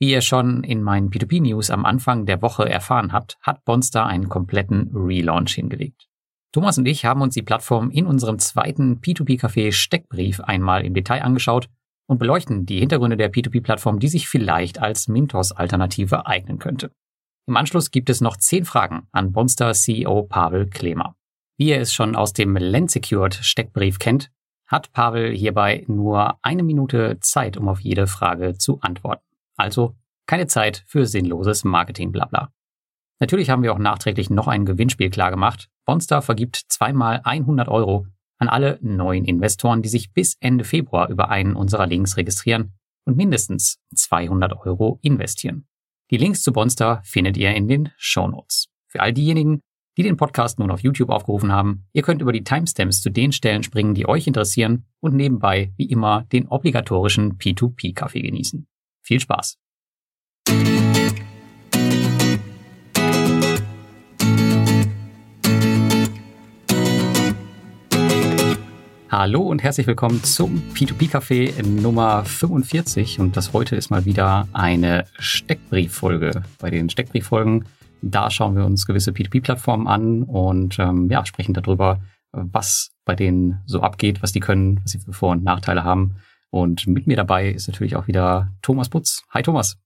Wie ihr schon in meinen P2P-News am Anfang der Woche erfahren habt, hat Bonster einen kompletten Relaunch hingelegt. Thomas und ich haben uns die Plattform in unserem zweiten P2P-Café Steckbrief einmal im Detail angeschaut und beleuchten die Hintergründe der P2P-Plattform, die sich vielleicht als Mintos-Alternative eignen könnte. Im Anschluss gibt es noch zehn Fragen an Bonster CEO Pavel Klemer. Wie ihr es schon aus dem Land-Secured Steckbrief kennt, hat Pavel hierbei nur eine Minute Zeit, um auf jede Frage zu antworten. Also keine Zeit für sinnloses Marketing-Blabla. Natürlich haben wir auch nachträglich noch ein Gewinnspiel klargemacht. Bonstar vergibt zweimal 100 Euro an alle neuen Investoren, die sich bis Ende Februar über einen unserer Links registrieren und mindestens 200 Euro investieren. Die Links zu Bonstar findet ihr in den Show Notes. Für all diejenigen, die den Podcast nun auf YouTube aufgerufen haben, ihr könnt über die Timestamps zu den Stellen springen, die euch interessieren und nebenbei, wie immer, den obligatorischen P2P-Kaffee genießen. Viel Spaß! Hallo und herzlich willkommen zum P2P-Café Nummer 45 und das heute ist mal wieder eine Steckbrieffolge. Bei den Steckbrieffolgen, da schauen wir uns gewisse P2P-Plattformen an und ähm, ja, sprechen darüber, was bei denen so abgeht, was die können, was sie für Vor- und Nachteile haben und mit mir dabei ist natürlich auch wieder Thomas Butz. Hi Thomas.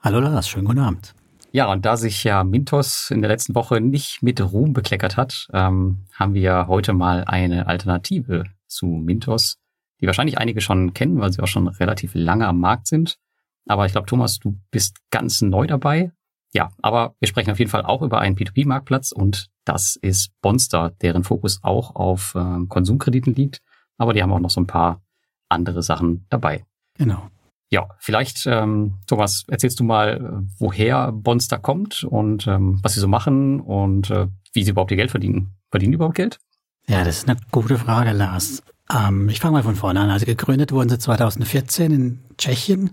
Hallo Lars, schönen guten Abend. Ja, und da sich ja Mintos in der letzten Woche nicht mit Ruhm bekleckert hat, ähm, haben wir heute mal eine Alternative zu Mintos, die wahrscheinlich einige schon kennen, weil sie auch schon relativ lange am Markt sind. Aber ich glaube, Thomas, du bist ganz neu dabei. Ja, aber wir sprechen auf jeden Fall auch über einen P2P-Marktplatz und das ist Bonster, deren Fokus auch auf äh, Konsumkrediten liegt. Aber die haben auch noch so ein paar andere Sachen dabei. Genau. Ja, vielleicht, ähm, Thomas, erzählst du mal, woher Bonster kommt und ähm, was sie so machen und äh, wie sie überhaupt ihr Geld verdienen. Verdienen die überhaupt Geld? Ja, das ist eine gute Frage, Lars. Ähm, ich fange mal von vorne an. Also gegründet wurden sie 2014 in Tschechien.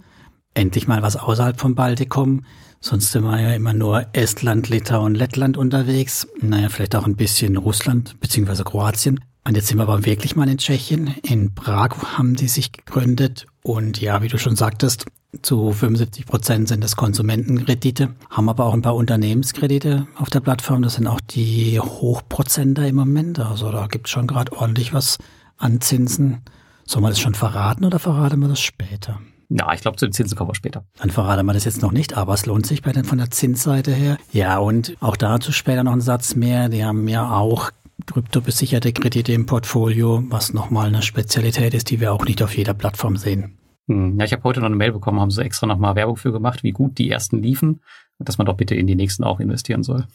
Endlich mal was außerhalb vom Baltikum. Sonst sind wir ja immer nur Estland, Litauen, Lettland unterwegs. Naja, vielleicht auch ein bisschen Russland beziehungsweise Kroatien. Und jetzt sind wir aber wirklich mal in Tschechien. In Prag haben die sich gegründet. Und ja, wie du schon sagtest, zu 75 Prozent sind das Konsumentenkredite, haben aber auch ein paar Unternehmenskredite auf der Plattform. Das sind auch die Hochprozenter im Moment. Also da gibt es schon gerade ordentlich was an Zinsen. Sollen wir das schon verraten oder verraten wir das später? Ja, ich glaube, zu den Zinsen kommen wir später. Dann verraten wir das jetzt noch nicht, aber es lohnt sich bei den, von der Zinsseite her. Ja, und auch dazu später noch ein Satz mehr. Die haben ja auch kryptobesicherte Kredite im Portfolio, was nochmal eine Spezialität ist, die wir auch nicht auf jeder Plattform sehen. Hm, ja, ich habe heute noch eine Mail bekommen, haben sie extra nochmal Werbung für gemacht, wie gut die ersten liefen und dass man doch bitte in die nächsten auch investieren soll.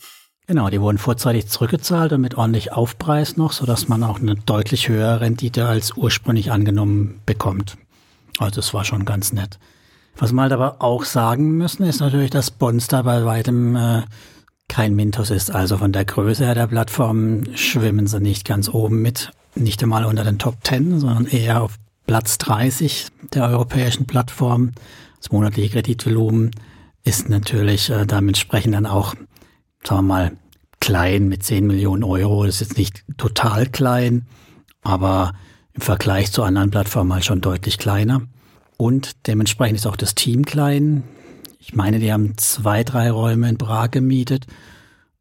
Genau, die wurden vorzeitig zurückgezahlt und mit ordentlich Aufpreis noch, sodass man auch eine deutlich höhere Rendite als ursprünglich angenommen bekommt. Also das war schon ganz nett. Was wir halt aber auch sagen müssen, ist natürlich, dass Bonster bei weitem äh, kein Mintos ist. Also von der Größe her der Plattform schwimmen sie nicht ganz oben mit, nicht einmal unter den Top 10, sondern eher auf Platz 30 der europäischen Plattform. Das monatliche Kreditvolumen ist natürlich äh, dementsprechend dann auch, sagen wir mal, klein mit 10 Millionen Euro. Das ist jetzt nicht total klein, aber im Vergleich zu anderen Plattformen halt schon deutlich kleiner. Und dementsprechend ist auch das Team klein. Ich meine, die haben zwei, drei Räume in Prag gemietet.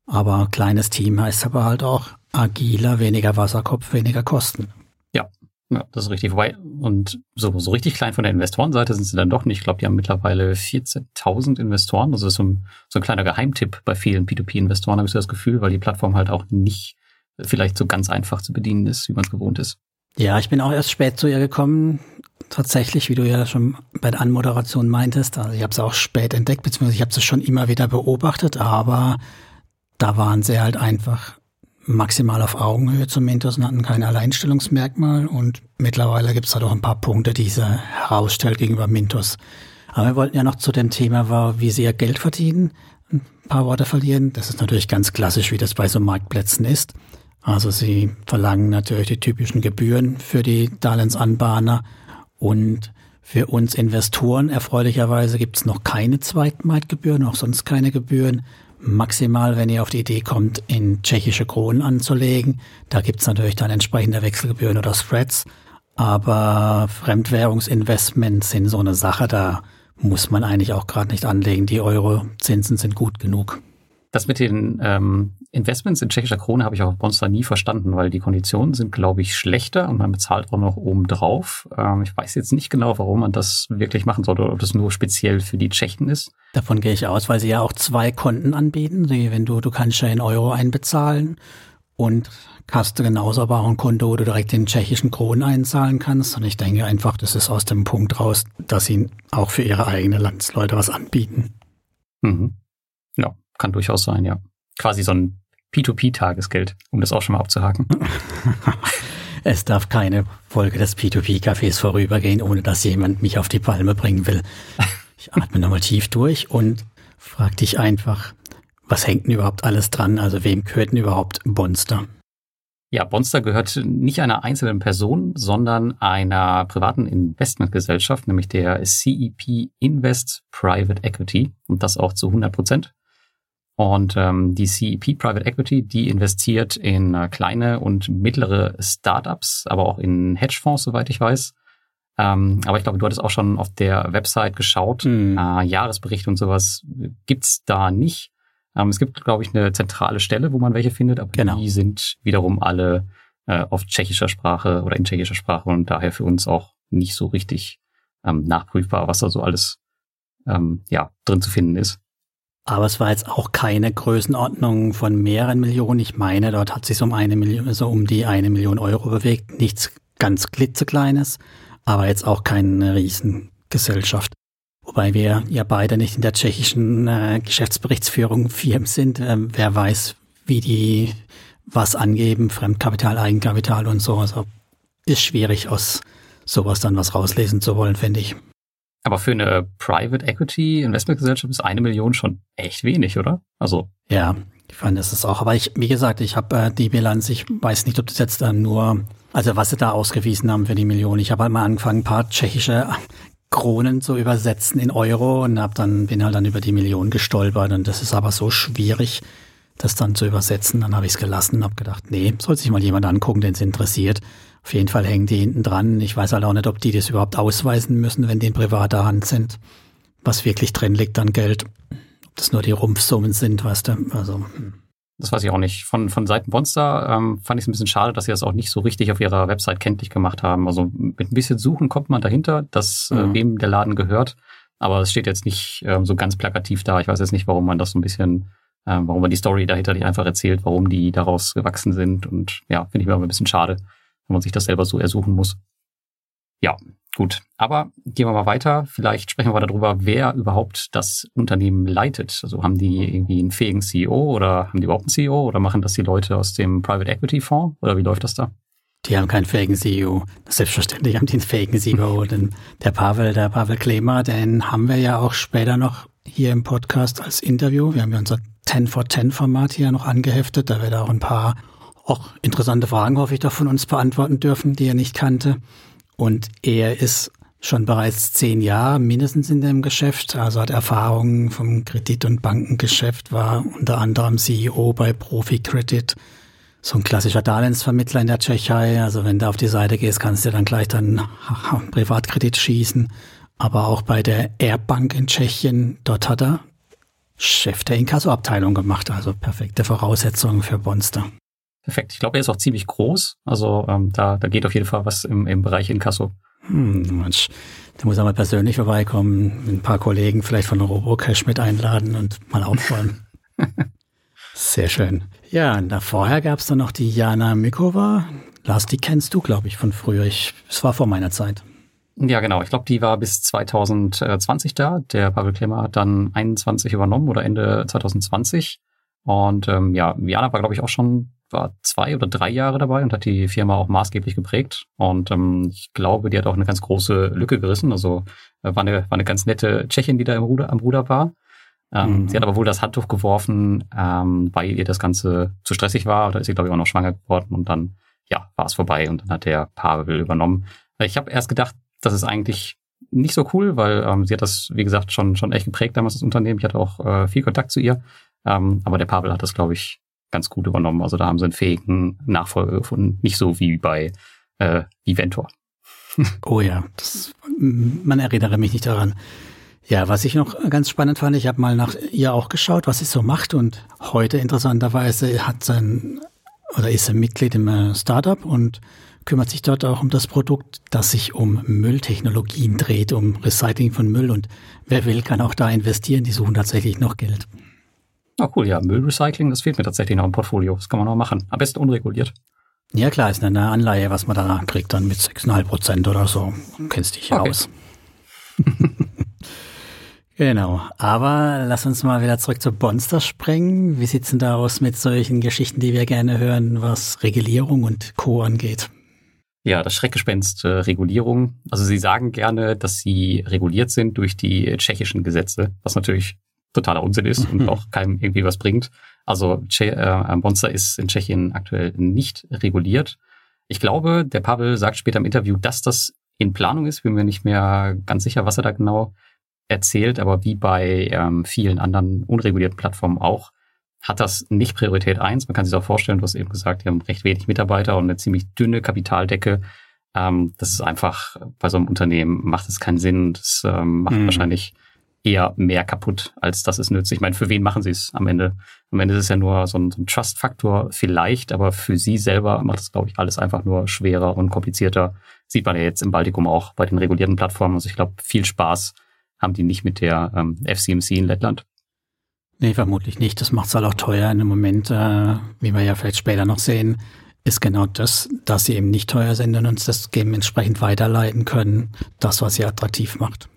Aber kleines Team heißt aber halt auch agiler, weniger Wasserkopf, weniger Kosten. Ja, ja, das ist richtig. Wobei, und so, so richtig klein von der Investorenseite sind sie dann doch nicht. Ich glaube, die haben mittlerweile 14.000 Investoren. Das ist so ein, so ein kleiner Geheimtipp bei vielen P2P-Investoren, habe ich so das Gefühl, weil die Plattform halt auch nicht vielleicht so ganz einfach zu bedienen ist, wie man es gewohnt ist. Ja, ich bin auch erst spät zu ihr gekommen. Tatsächlich, wie du ja schon bei der Anmoderation meintest. Also ich habe es auch spät entdeckt, beziehungsweise ich habe es schon immer wieder beobachtet, aber da waren sie halt einfach maximal auf Augenhöhe zum Mintos und hatten kein Alleinstellungsmerkmal. Und mittlerweile gibt es halt auch ein paar Punkte, die sie herausstellt gegenüber Mintos. Aber wir wollten ja noch zu dem Thema, wie sie ihr Geld verdienen, ein paar Worte verlieren. Das ist natürlich ganz klassisch, wie das bei so Marktplätzen ist. Also sie verlangen natürlich die typischen Gebühren für die Darlehensanbahner und für uns Investoren erfreulicherweise gibt es noch keine Zweitmarktgebühren, auch sonst keine Gebühren. Maximal, wenn ihr auf die Idee kommt, in tschechische Kronen anzulegen. Da gibt es natürlich dann entsprechende Wechselgebühren oder Spreads. Aber Fremdwährungsinvestments sind so eine Sache, da muss man eigentlich auch gerade nicht anlegen. Die Euro-Zinsen sind gut genug. Das mit den ähm, Investments in tschechischer Krone habe ich auch auf Bonster nie verstanden, weil die Konditionen sind, glaube ich, schlechter und man bezahlt auch noch oben drauf. Ähm, ich weiß jetzt nicht genau, warum man das wirklich machen sollte oder ob das nur speziell für die Tschechen ist. Davon gehe ich aus, weil sie ja auch zwei Konten anbieten. Wenn du, du kannst ja in Euro einbezahlen und hast du genauso aber auch ein Konto, wo du direkt in tschechischen Kronen einzahlen kannst. Und ich denke einfach, das ist aus dem Punkt raus, dass sie auch für ihre eigenen Landsleute was anbieten. Mhm. Ja, kann durchaus sein, ja. Quasi so ein P2P-Tagesgeld, um das auch schon mal abzuhaken. es darf keine Folge des P2P-Cafés vorübergehen, ohne dass jemand mich auf die Palme bringen will. Ich atme nochmal tief durch und frag dich einfach, was hängt denn überhaupt alles dran? Also wem gehört denn überhaupt Bonster? Ja, Bonster gehört nicht einer einzelnen Person, sondern einer privaten Investmentgesellschaft, nämlich der CEP Invest Private Equity und das auch zu 100 Prozent. Und ähm, die CEP Private Equity, die investiert in äh, kleine und mittlere Startups, aber auch in Hedgefonds, soweit ich weiß. Ähm, aber ich glaube, du hattest auch schon auf der Website geschaut. Mhm. Äh, Jahresbericht und sowas gibt's da nicht. Ähm, es gibt, glaube ich, eine zentrale Stelle, wo man welche findet, aber genau. die sind wiederum alle äh, auf tschechischer Sprache oder in tschechischer Sprache und daher für uns auch nicht so richtig ähm, nachprüfbar, was da so alles ähm, ja, drin zu finden ist. Aber es war jetzt auch keine Größenordnung von mehreren Millionen. Ich meine, dort hat sich so um eine Million, so um die eine Million Euro bewegt. Nichts ganz klitzekleines, aber jetzt auch keine Riesengesellschaft. Wobei wir ja beide nicht in der tschechischen äh, Geschäftsberichtsführung Firmen sind. Ähm, wer weiß, wie die was angeben, Fremdkapital, Eigenkapital und so. Also ist schwierig aus sowas dann was rauslesen zu wollen, finde ich. Aber für eine Private Equity Investmentgesellschaft ist eine Million schon echt wenig, oder? Also. Ja, ich fand es auch. Aber ich, wie gesagt, ich habe äh, die Bilanz, ich weiß nicht, ob das jetzt dann nur, also was sie da ausgewiesen haben für die Million. Ich habe halt mal angefangen, ein paar tschechische Kronen zu übersetzen in Euro und hab dann, bin halt dann über die Million gestolpert. Und das ist aber so schwierig, das dann zu übersetzen. Dann habe ich es gelassen und habe gedacht, nee, soll sich mal jemand angucken, den es interessiert. Auf jeden Fall hängen die hinten dran. Ich weiß halt auch nicht, ob die das überhaupt ausweisen müssen, wenn die in privater Hand sind. Was wirklich drin liegt an Geld. Ob das nur die Rumpfsummen sind, weißt du. Also. Hm. Das weiß ich auch nicht. Von, von Seiten Monster ähm, fand ich es ein bisschen schade, dass sie das auch nicht so richtig auf ihrer Website kenntlich gemacht haben. Also mit ein bisschen Suchen kommt man dahinter, dass äh, mhm. wem der Laden gehört. Aber es steht jetzt nicht ähm, so ganz plakativ da. Ich weiß jetzt nicht, warum man das so ein bisschen, ähm, warum man die Story dahinter nicht einfach erzählt, warum die daraus gewachsen sind. Und ja, finde ich mir aber ein bisschen schade wenn man sich das selber so ersuchen muss. Ja, gut. Aber gehen wir mal weiter. Vielleicht sprechen wir darüber, wer überhaupt das Unternehmen leitet. Also haben die irgendwie einen fähigen CEO oder haben die überhaupt einen CEO oder machen das die Leute aus dem Private Equity Fonds oder wie läuft das da? Die haben keinen fähigen CEO. Selbstverständlich haben die einen fähigen CEO. denn der Pavel, der Pavel Klemer, den haben wir ja auch später noch hier im Podcast als Interview. Wir haben ja unser 10 for 10 Format hier noch angeheftet. Da wird auch ein paar auch interessante Fragen, hoffe ich, doch von uns beantworten dürfen, die er nicht kannte. Und er ist schon bereits zehn Jahre mindestens in dem Geschäft, also hat Erfahrungen vom Kredit- und Bankengeschäft, war unter anderem CEO bei Profi Credit, so ein klassischer Darlehensvermittler in der Tschechei. Also wenn du auf die Seite gehst, kannst du dann gleich dann Privatkredit schießen. Aber auch bei der Airbank in Tschechien, dort hat er Chef der Inkassoabteilung gemacht. Also perfekte Voraussetzungen für Bonster. Perfekt. Ich glaube, er ist auch ziemlich groß. Also ähm, da, da geht auf jeden Fall was im, im Bereich Inkasso. Hm, Mensch, da muss er mal persönlich vorbeikommen, ein paar Kollegen vielleicht von Robocash mit einladen und mal aufräumen. Sehr schön. Ja, da vorher gab es dann noch die Jana Mikova. Lars, die kennst du, glaube ich, von früher. Ich, es war vor meiner Zeit. Ja, genau. Ich glaube, die war bis 2020 da. Der Pavel Klemmer hat dann 21 übernommen oder Ende 2020. Und ähm, ja, Jana war, glaube ich, auch schon war zwei oder drei Jahre dabei und hat die Firma auch maßgeblich geprägt. Und ähm, ich glaube, die hat auch eine ganz große Lücke gerissen. Also äh, war, eine, war eine ganz nette Tschechin, die da im Ruder, am Ruder war. Ähm, mhm. Sie hat aber wohl das Handtuch geworfen, ähm, weil ihr das Ganze zu stressig war. Da ist sie, glaube ich, auch noch schwanger geworden und dann, ja, war es vorbei und dann hat der Pavel übernommen. Ich habe erst gedacht, das ist eigentlich nicht so cool, weil ähm, sie hat das, wie gesagt, schon, schon echt geprägt damals, das Unternehmen. Ich hatte auch äh, viel Kontakt zu ihr. Ähm, aber der Pavel hat das, glaube ich, ganz gut übernommen. Also da haben sie einen fähigen Nachfolger gefunden. Nicht so wie bei äh, Viventor. oh ja, das, man erinnere mich nicht daran. Ja, was ich noch ganz spannend fand, ich habe mal nach ihr auch geschaut, was sie so macht und heute interessanterweise hat sein oder ist er Mitglied im äh, Startup und kümmert sich dort auch um das Produkt, das sich um Mülltechnologien dreht, um Recycling von Müll und wer will, kann auch da investieren, die suchen tatsächlich noch Geld. Ah, cool, ja, Müllrecycling, das fehlt mir tatsächlich noch im Portfolio, das kann man noch machen, am besten unreguliert. Ja klar, ist eine Anleihe, was man da kriegt, dann mit 6,5 Prozent oder so. Kennst dich okay. aus. genau. Aber lass uns mal wieder zurück zu Bonster springen. Wie sieht's denn da aus mit solchen Geschichten, die wir gerne hören, was Regulierung und Co. angeht? Ja, das Schreckgespenst äh, Regulierung. Also Sie sagen gerne, dass Sie reguliert sind durch die tschechischen Gesetze, was natürlich totaler Unsinn ist und auch keinem irgendwie was bringt. Also äh, Monster ist in Tschechien aktuell nicht reguliert. Ich glaube, der Pavel sagt später im Interview, dass das in Planung ist. Bin mir nicht mehr ganz sicher, was er da genau erzählt, aber wie bei ähm, vielen anderen unregulierten Plattformen auch, hat das nicht Priorität eins. Man kann sich auch vorstellen, du hast eben gesagt, die haben recht wenig Mitarbeiter und eine ziemlich dünne Kapitaldecke. Ähm, das ist einfach, bei so einem Unternehmen macht es keinen Sinn. Das ähm, macht mhm. wahrscheinlich eher mehr kaputt, als dass es nützt. Ich meine, für wen machen sie es am Ende? Am Ende ist es ja nur so ein, so ein Trust-Faktor vielleicht, aber für sie selber macht es, glaube ich, alles einfach nur schwerer und komplizierter. Sieht man ja jetzt im Baltikum auch bei den regulierten Plattformen. Also ich glaube, viel Spaß haben die nicht mit der ähm, FCMC in Lettland. Nee, vermutlich nicht. Das macht es halt auch teuer. In dem Moment, äh, wie wir ja vielleicht später noch sehen, ist genau das, dass sie eben nicht teuer sind und uns das dementsprechend weiterleiten können, das, was sie attraktiv macht.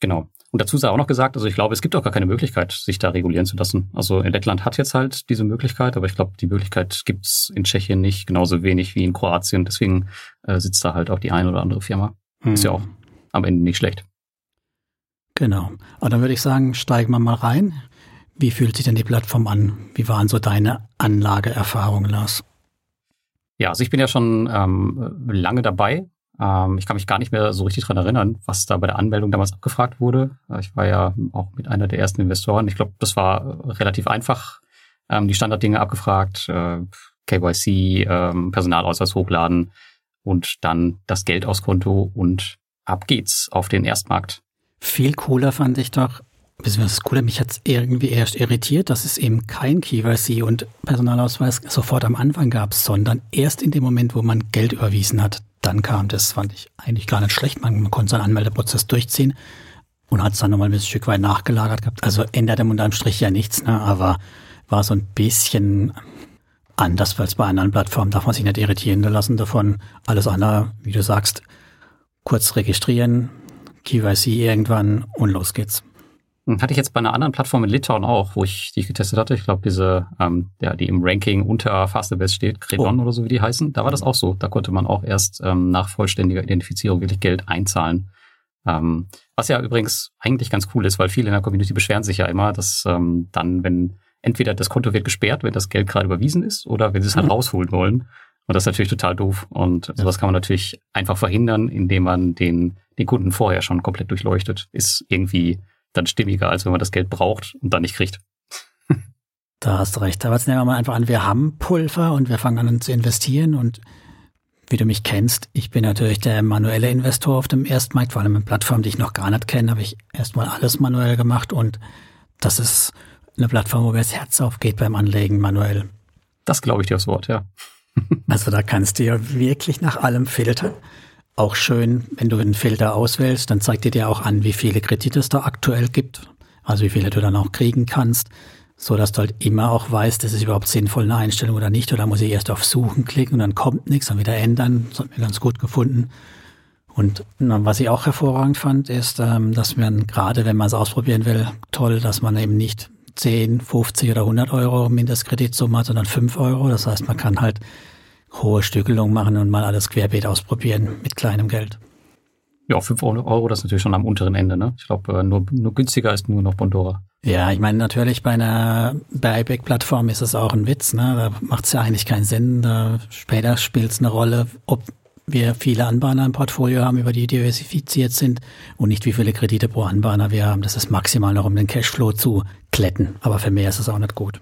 Genau. Und dazu sei auch noch gesagt, also ich glaube, es gibt auch gar keine Möglichkeit, sich da regulieren zu lassen. Also in Lettland hat jetzt halt diese Möglichkeit, aber ich glaube, die Möglichkeit gibt's in Tschechien nicht genauso wenig wie in Kroatien. Deswegen äh, sitzt da halt auch die eine oder andere Firma. Hm. Ist ja auch am Ende nicht schlecht. Genau. Aber dann würde ich sagen, steigen wir mal rein. Wie fühlt sich denn die Plattform an? Wie waren so deine Anlageerfahrungen, Lars? Ja, also ich bin ja schon ähm, lange dabei ähm, ich kann mich gar nicht mehr so richtig dran erinnern, was da bei der Anmeldung damals abgefragt wurde. Äh, ich war ja auch mit einer der ersten Investoren. Ich glaube, das war relativ einfach. Ähm, die Standarddinge abgefragt, äh, KYC, ähm, Personalausweis hochladen und dann das Geld aus Konto und ab geht's auf den Erstmarkt. Viel cooler fand ich doch, beziehungsweise cooler, mich hat's irgendwie erst irritiert, dass es eben kein KYC und Personalausweis sofort am Anfang gab, sondern erst in dem Moment, wo man Geld überwiesen hat dann kam. Das fand ich eigentlich gar nicht schlecht. Man, man konnte seinen Anmeldeprozess durchziehen und hat es dann nochmal ein Stück weit nachgelagert gehabt. Also änderte unterm Strich ja nichts, ne? aber war so ein bisschen anders als bei anderen Plattformen. Darf man sich nicht irritieren lassen davon. Alles andere, wie du sagst, kurz registrieren, KYC irgendwann und los geht's. Hm, hatte ich jetzt bei einer anderen Plattform in Litauen auch, wo ich die getestet hatte. Ich glaube, diese, ähm, ja, die im Ranking unter Fastebest steht, Credon oh. oder so wie die heißen, da war das auch so. Da konnte man auch erst ähm, nach vollständiger Identifizierung wirklich Geld einzahlen. Ähm, was ja übrigens eigentlich ganz cool ist, weil viele in der Community beschweren sich ja immer, dass ähm, dann, wenn entweder das Konto wird gesperrt, wenn das Geld gerade überwiesen ist, oder wenn sie es halt mhm. rausholen wollen. Und das ist natürlich total doof. Und ja. sowas kann man natürlich einfach verhindern, indem man den, den Kunden vorher schon komplett durchleuchtet. Ist irgendwie dann stimmiger, als wenn man das Geld braucht und dann nicht kriegt. Da hast du recht. Aber jetzt nehmen wir mal einfach an, wir haben Pulver und wir fangen an zu investieren und wie du mich kennst, ich bin natürlich der manuelle Investor auf dem Erstmarkt, vor allem mit Plattformen, die ich noch gar nicht kenne, habe ich erstmal alles manuell gemacht und das ist eine Plattform, wo mir das Herz aufgeht beim Anlegen manuell. Das glaube ich dir aufs Wort, ja. also da kannst du ja wirklich nach allem filtern. Auch schön, wenn du einen Filter auswählst, dann zeigt er dir auch an, wie viele Kredite es da aktuell gibt, also wie viele du dann auch kriegen kannst, so dass du halt immer auch weißt, ist es überhaupt sinnvoll eine Einstellung oder nicht, oder muss ich erst auf Suchen klicken und dann kommt nichts, dann wieder ändern. Das hat mir ganz gut gefunden. Und was ich auch hervorragend fand, ist, ähm, dass man gerade, wenn man es ausprobieren will, toll, dass man eben nicht 10, 50 oder 100 Euro Mindestkreditsumme hat, sondern 5 Euro. Das heißt, man kann halt hohe Stückelung machen und mal alles querbeet ausprobieren mit kleinem Geld. Ja, 5 Euro, das ist natürlich schon am unteren Ende, ne? Ich glaube, äh, nur, nur günstiger ist nur noch Bondora. Ja, ich meine, natürlich bei einer Buyback-Plattform ist es auch ein Witz, ne? Da macht es ja eigentlich keinen Sinn. Da später spielt es eine Rolle, ob wir viele Anbahner im Portfolio haben, über die diversifiziert sind und nicht wie viele Kredite pro Anbahner wir haben. Das ist maximal noch, um den Cashflow zu kletten. Aber für mehr ist es auch nicht gut.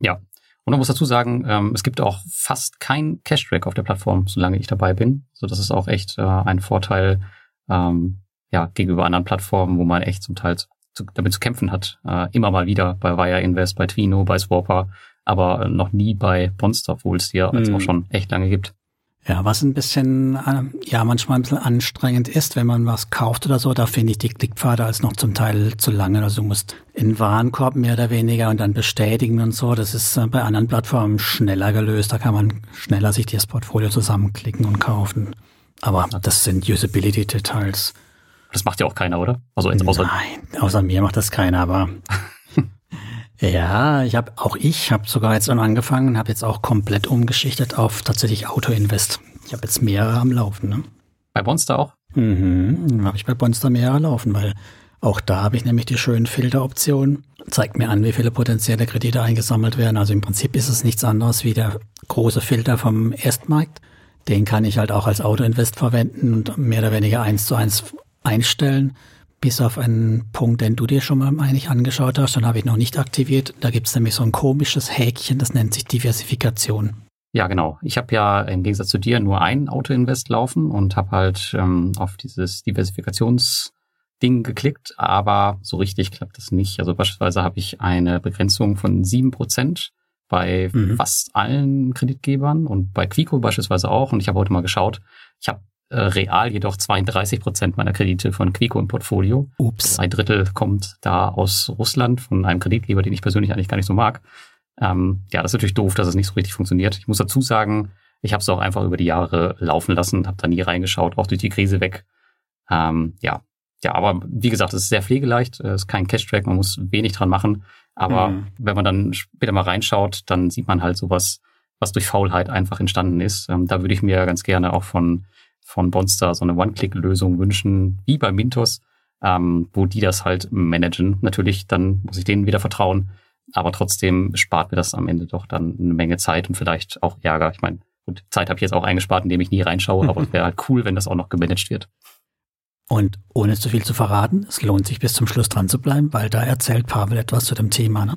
Ja, und man muss dazu sagen, ähm, es gibt auch fast kein Cash-Track auf der Plattform, solange ich dabei bin. So, das ist auch echt äh, ein Vorteil, ähm, ja, gegenüber anderen Plattformen, wo man echt zum Teil zu, damit zu kämpfen hat. Äh, immer mal wieder bei Wire Invest, bei Twino, bei Swapper, aber noch nie bei Bonster, obwohl es die ja mhm. auch schon echt lange gibt. Ja, was ein bisschen, äh, ja, manchmal ein bisschen anstrengend ist, wenn man was kauft oder so, da finde ich die Klickpfade als noch zum Teil zu lange. Also du musst in Warenkorb mehr oder weniger und dann bestätigen und so. Das ist äh, bei anderen Plattformen schneller gelöst. Da kann man schneller sich das Portfolio zusammenklicken und kaufen. Aber das sind Usability-Details. Das macht ja auch keiner, oder? Also außer Nein, außer mir macht das keiner, aber Ja, ich habe auch ich habe sogar jetzt angefangen, habe jetzt auch komplett umgeschichtet auf tatsächlich Auto-Invest. Ich habe jetzt mehrere am Laufen. Ne? Bei Bonster auch? Mhm, habe ich bei Bonster mehrere laufen, weil auch da habe ich nämlich die schönen Filteroptionen. Zeigt mir an, wie viele potenzielle Kredite eingesammelt werden. Also im Prinzip ist es nichts anderes wie der große Filter vom Erstmarkt. Den kann ich halt auch als Auto-Invest verwenden und mehr oder weniger eins zu eins einstellen bis auf einen Punkt, den du dir schon mal eigentlich angeschaut hast, dann habe ich noch nicht aktiviert. Da gibt es nämlich so ein komisches Häkchen, das nennt sich Diversifikation. Ja, genau. Ich habe ja im Gegensatz zu dir nur ein Auto-Invest laufen und habe halt ähm, auf dieses Diversifikationsding geklickt, aber so richtig klappt das nicht. Also beispielsweise habe ich eine Begrenzung von sieben Prozent bei mhm. fast allen Kreditgebern und bei Quico beispielsweise auch. Und ich habe heute mal geschaut, ich habe real jedoch 32 Prozent meiner Kredite von Quico im Portfolio. Ups. Ein Drittel kommt da aus Russland von einem Kreditgeber, den ich persönlich eigentlich gar nicht so mag. Ähm, ja, das ist natürlich doof, dass es nicht so richtig funktioniert. Ich muss dazu sagen, ich habe es auch einfach über die Jahre laufen lassen, habe da nie reingeschaut, auch durch die Krise weg. Ähm, ja, ja, aber wie gesagt, es ist sehr pflegeleicht, es ist kein Cash-Track, man muss wenig dran machen. Aber mhm. wenn man dann später mal reinschaut, dann sieht man halt sowas, was durch Faulheit einfach entstanden ist. Ähm, da würde ich mir ganz gerne auch von von Bonster so eine One-Click-Lösung wünschen, wie bei Mintos, ähm, wo die das halt managen. Natürlich, dann muss ich denen wieder vertrauen, aber trotzdem spart mir das am Ende doch dann eine Menge Zeit und vielleicht auch Ärger. Ich meine, gut, Zeit habe ich jetzt auch eingespart, indem ich nie reinschaue, aber es wäre halt cool, wenn das auch noch gemanagt wird. Und ohne zu viel zu verraten, es lohnt sich bis zum Schluss dran zu bleiben, weil da erzählt Pavel etwas zu dem Thema, ne?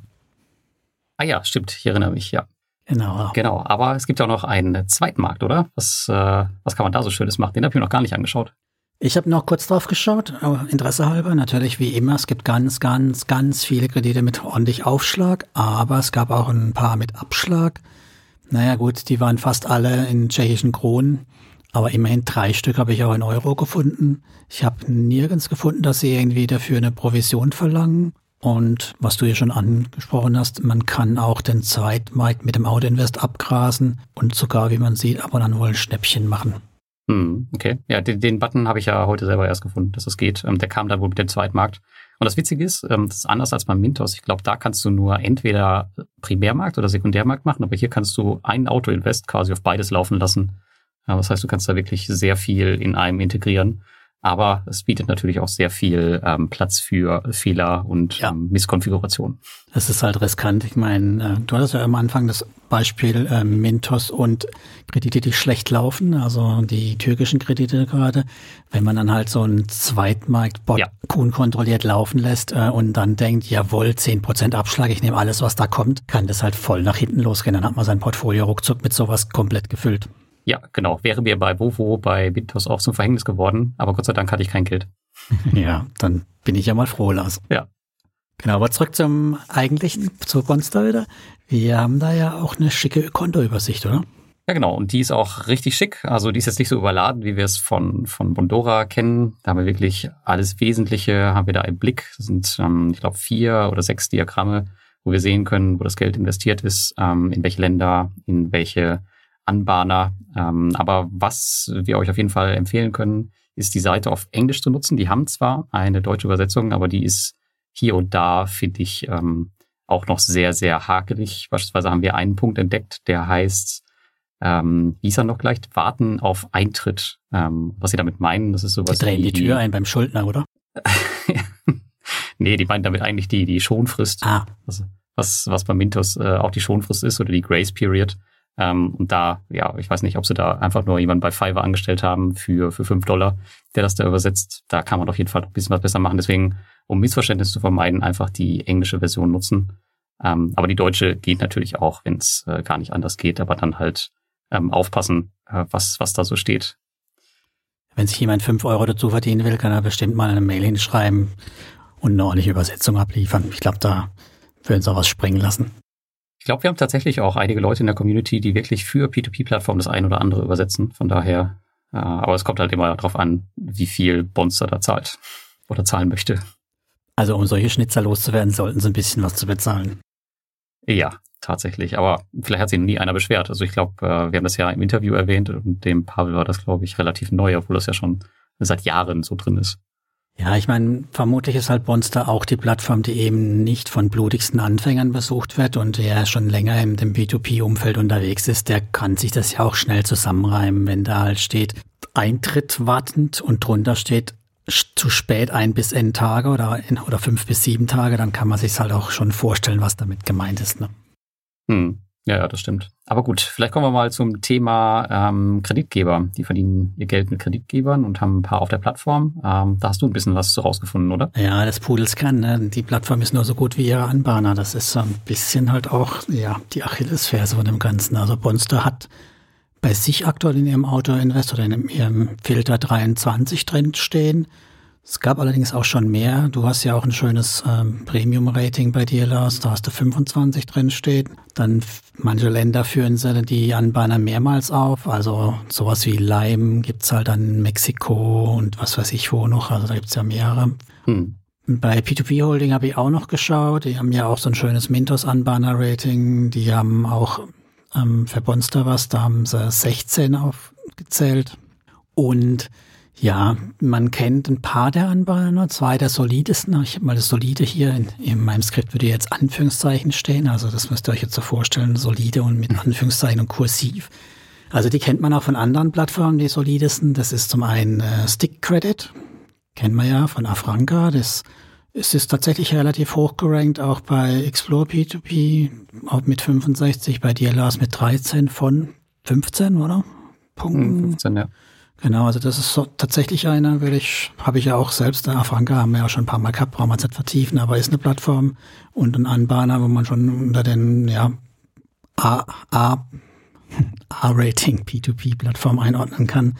Ah ja, stimmt, ich erinnere mich, ja. Genau. Genau, aber es gibt ja auch noch einen zweiten Markt, oder? Was, äh, was kann man da so Schönes machen? Den habe ich mir noch gar nicht angeschaut. Ich habe noch kurz drauf geschaut, Interesse halber. Natürlich wie immer, es gibt ganz, ganz, ganz viele Kredite mit ordentlich Aufschlag, aber es gab auch ein paar mit Abschlag. Naja gut, die waren fast alle in tschechischen Kronen, aber immerhin drei Stück habe ich auch in Euro gefunden. Ich habe nirgends gefunden, dass sie irgendwie dafür eine Provision verlangen. Und was du hier schon angesprochen hast, man kann auch den Zeitmarkt mit dem Autoinvest abgrasen und sogar, wie man sieht, ab und an wohl ein Schnäppchen machen. Hm, okay. Ja, den, den Button habe ich ja heute selber erst gefunden, dass das geht. Ähm, der kam dann wohl mit dem Zweitmarkt. Und das Witzige ist, ähm, das ist anders als beim Mintos. Ich glaube, da kannst du nur entweder Primärmarkt oder Sekundärmarkt machen, aber hier kannst du einen Autoinvest quasi auf beides laufen lassen. Das heißt, du kannst da wirklich sehr viel in einem integrieren. Aber es bietet natürlich auch sehr viel ähm, Platz für Fehler und ja. ähm, Misskonfiguration. Das ist halt riskant. Ich meine, äh, du hattest ja am Anfang das Beispiel äh, Mintos und Kredite, die schlecht laufen, also die türkischen Kredite gerade. Wenn man dann halt so einen Zweitmarktbot ja. unkontrolliert laufen lässt äh, und dann denkt, jawohl, zehn Prozent Abschlag, ich nehme alles, was da kommt, kann das halt voll nach hinten losgehen. Dann hat man sein Portfolio ruckzuck mit sowas komplett gefüllt. Ja, genau. Wäre mir bei Vovo, bei Bintos auch zum Verhängnis geworden, aber Gott sei Dank hatte ich kein Geld. ja, dann bin ich ja mal froh, Lars. Ja. Genau, aber zurück zum eigentlichen, zur Bonster wieder. Wir haben da ja auch eine schicke Kontoübersicht, oder? Ja, genau. Und die ist auch richtig schick. Also die ist jetzt nicht so überladen, wie wir es von, von Bondora kennen. Da haben wir wirklich alles Wesentliche, haben wir da im Blick. Das sind, ähm, ich glaube, vier oder sechs Diagramme, wo wir sehen können, wo das Geld investiert ist, ähm, in welche Länder, in welche Anbahner. Ähm, aber was wir euch auf jeden Fall empfehlen können, ist die Seite auf Englisch zu nutzen. Die haben zwar eine deutsche Übersetzung, aber die ist hier und da, finde ich, ähm, auch noch sehr, sehr hakelig. Beispielsweise haben wir einen Punkt entdeckt, der heißt, ähm, wie ist er noch gleich? Warten auf Eintritt. Ähm, was sie damit meinen, das ist sowas. Die drehen die Tür ein beim Schuldner, oder? nee, die meinen damit eigentlich die, die Schonfrist. Ah. Also, was, was bei Mintos äh, auch die Schonfrist ist oder die Grace Period. Ähm, und da, ja, ich weiß nicht, ob sie da einfach nur jemanden bei Fiverr angestellt haben für, für fünf Dollar, der das da übersetzt. Da kann man auf jeden Fall ein bisschen was besser machen. Deswegen, um Missverständnis zu vermeiden, einfach die englische Version nutzen. Ähm, aber die deutsche geht natürlich auch, wenn es äh, gar nicht anders geht, aber dann halt ähm, aufpassen, äh, was, was da so steht. Wenn sich jemand fünf Euro dazu verdienen will, kann er bestimmt mal eine Mail hinschreiben und eine ordentliche Übersetzung abliefern. Ich glaube, da würden sie auch was springen lassen. Ich glaube, wir haben tatsächlich auch einige Leute in der Community, die wirklich für P2P-Plattformen das ein oder andere übersetzen. Von daher, äh, aber es kommt halt immer darauf an, wie viel Bonster da zahlt oder zahlen möchte. Also um solche Schnitzer loszuwerden, sollten sie ein bisschen was zu bezahlen. Ja, tatsächlich. Aber vielleicht hat sich nie einer beschwert. Also ich glaube, äh, wir haben das ja im Interview erwähnt und dem Pavel war das, glaube ich, relativ neu, obwohl das ja schon seit Jahren so drin ist. Ja, ich meine, vermutlich ist halt Monster auch die Plattform, die eben nicht von blutigsten Anfängern besucht wird und der schon länger in dem B2P-Umfeld unterwegs ist, der kann sich das ja auch schnell zusammenreimen, wenn da halt steht Eintritt wartend und drunter steht zu spät ein bis n Tage oder, oder fünf bis sieben Tage, dann kann man sich halt auch schon vorstellen, was damit gemeint ist. Ne? Hm. Ja, ja, das stimmt. Aber gut, vielleicht kommen wir mal zum Thema ähm, Kreditgeber. Die verdienen ihr Geld mit Kreditgebern und haben ein paar auf der Plattform. Ähm, da hast du ein bisschen was rausgefunden, oder? Ja, das Pudels kann. Ne? Die Plattform ist nur so gut wie ihre Anbahner. Das ist so ein bisschen halt auch ja die Achillesferse von dem Ganzen. Also Bonster hat bei sich aktuell in ihrem Auto-Invest oder in ihrem Filter 23 drin stehen. Es gab allerdings auch schon mehr. Du hast ja auch ein schönes ähm, Premium-Rating bei dir, Lars. Da hast du 25 drin stehen. Dann manche Länder führen sie die Anbahner mehrmals auf. Also sowas wie Lime gibt's halt dann Mexiko und was weiß ich wo noch. Also da gibt's ja mehrere. Hm. Bei P2P Holding habe ich auch noch geschaut. Die haben ja auch so ein schönes Mintos-Anbahner-Rating. Die haben auch ähm, für Bonster was. Da haben sie 16 aufgezählt. Und ja, man kennt ein paar der Anbahner, zwei der solidesten. Ich habe mal das Solide hier in, in, meinem Skript würde jetzt Anführungszeichen stehen. Also das müsst ihr euch jetzt so vorstellen, solide und mit Anführungszeichen und kursiv. Also die kennt man auch von anderen Plattformen, die solidesten. Das ist zum einen äh, Stick Credit, kennen wir ja von Afranca. Das es ist tatsächlich relativ hoch gerankt, auch bei Explore P2P, auch mit 65, bei DLRs mit 13 von 15, oder? Punkten. 15, ja. Genau, also das ist so tatsächlich eine, würde ich, habe ich ja auch selbst, Afranka haben wir ja schon ein paar Mal gehabt, brauchen wir jetzt nicht vertiefen, aber ist eine Plattform und ein Anbahner, wo man schon unter den, ja, A, A, A-Rating P2P-Plattform einordnen kann.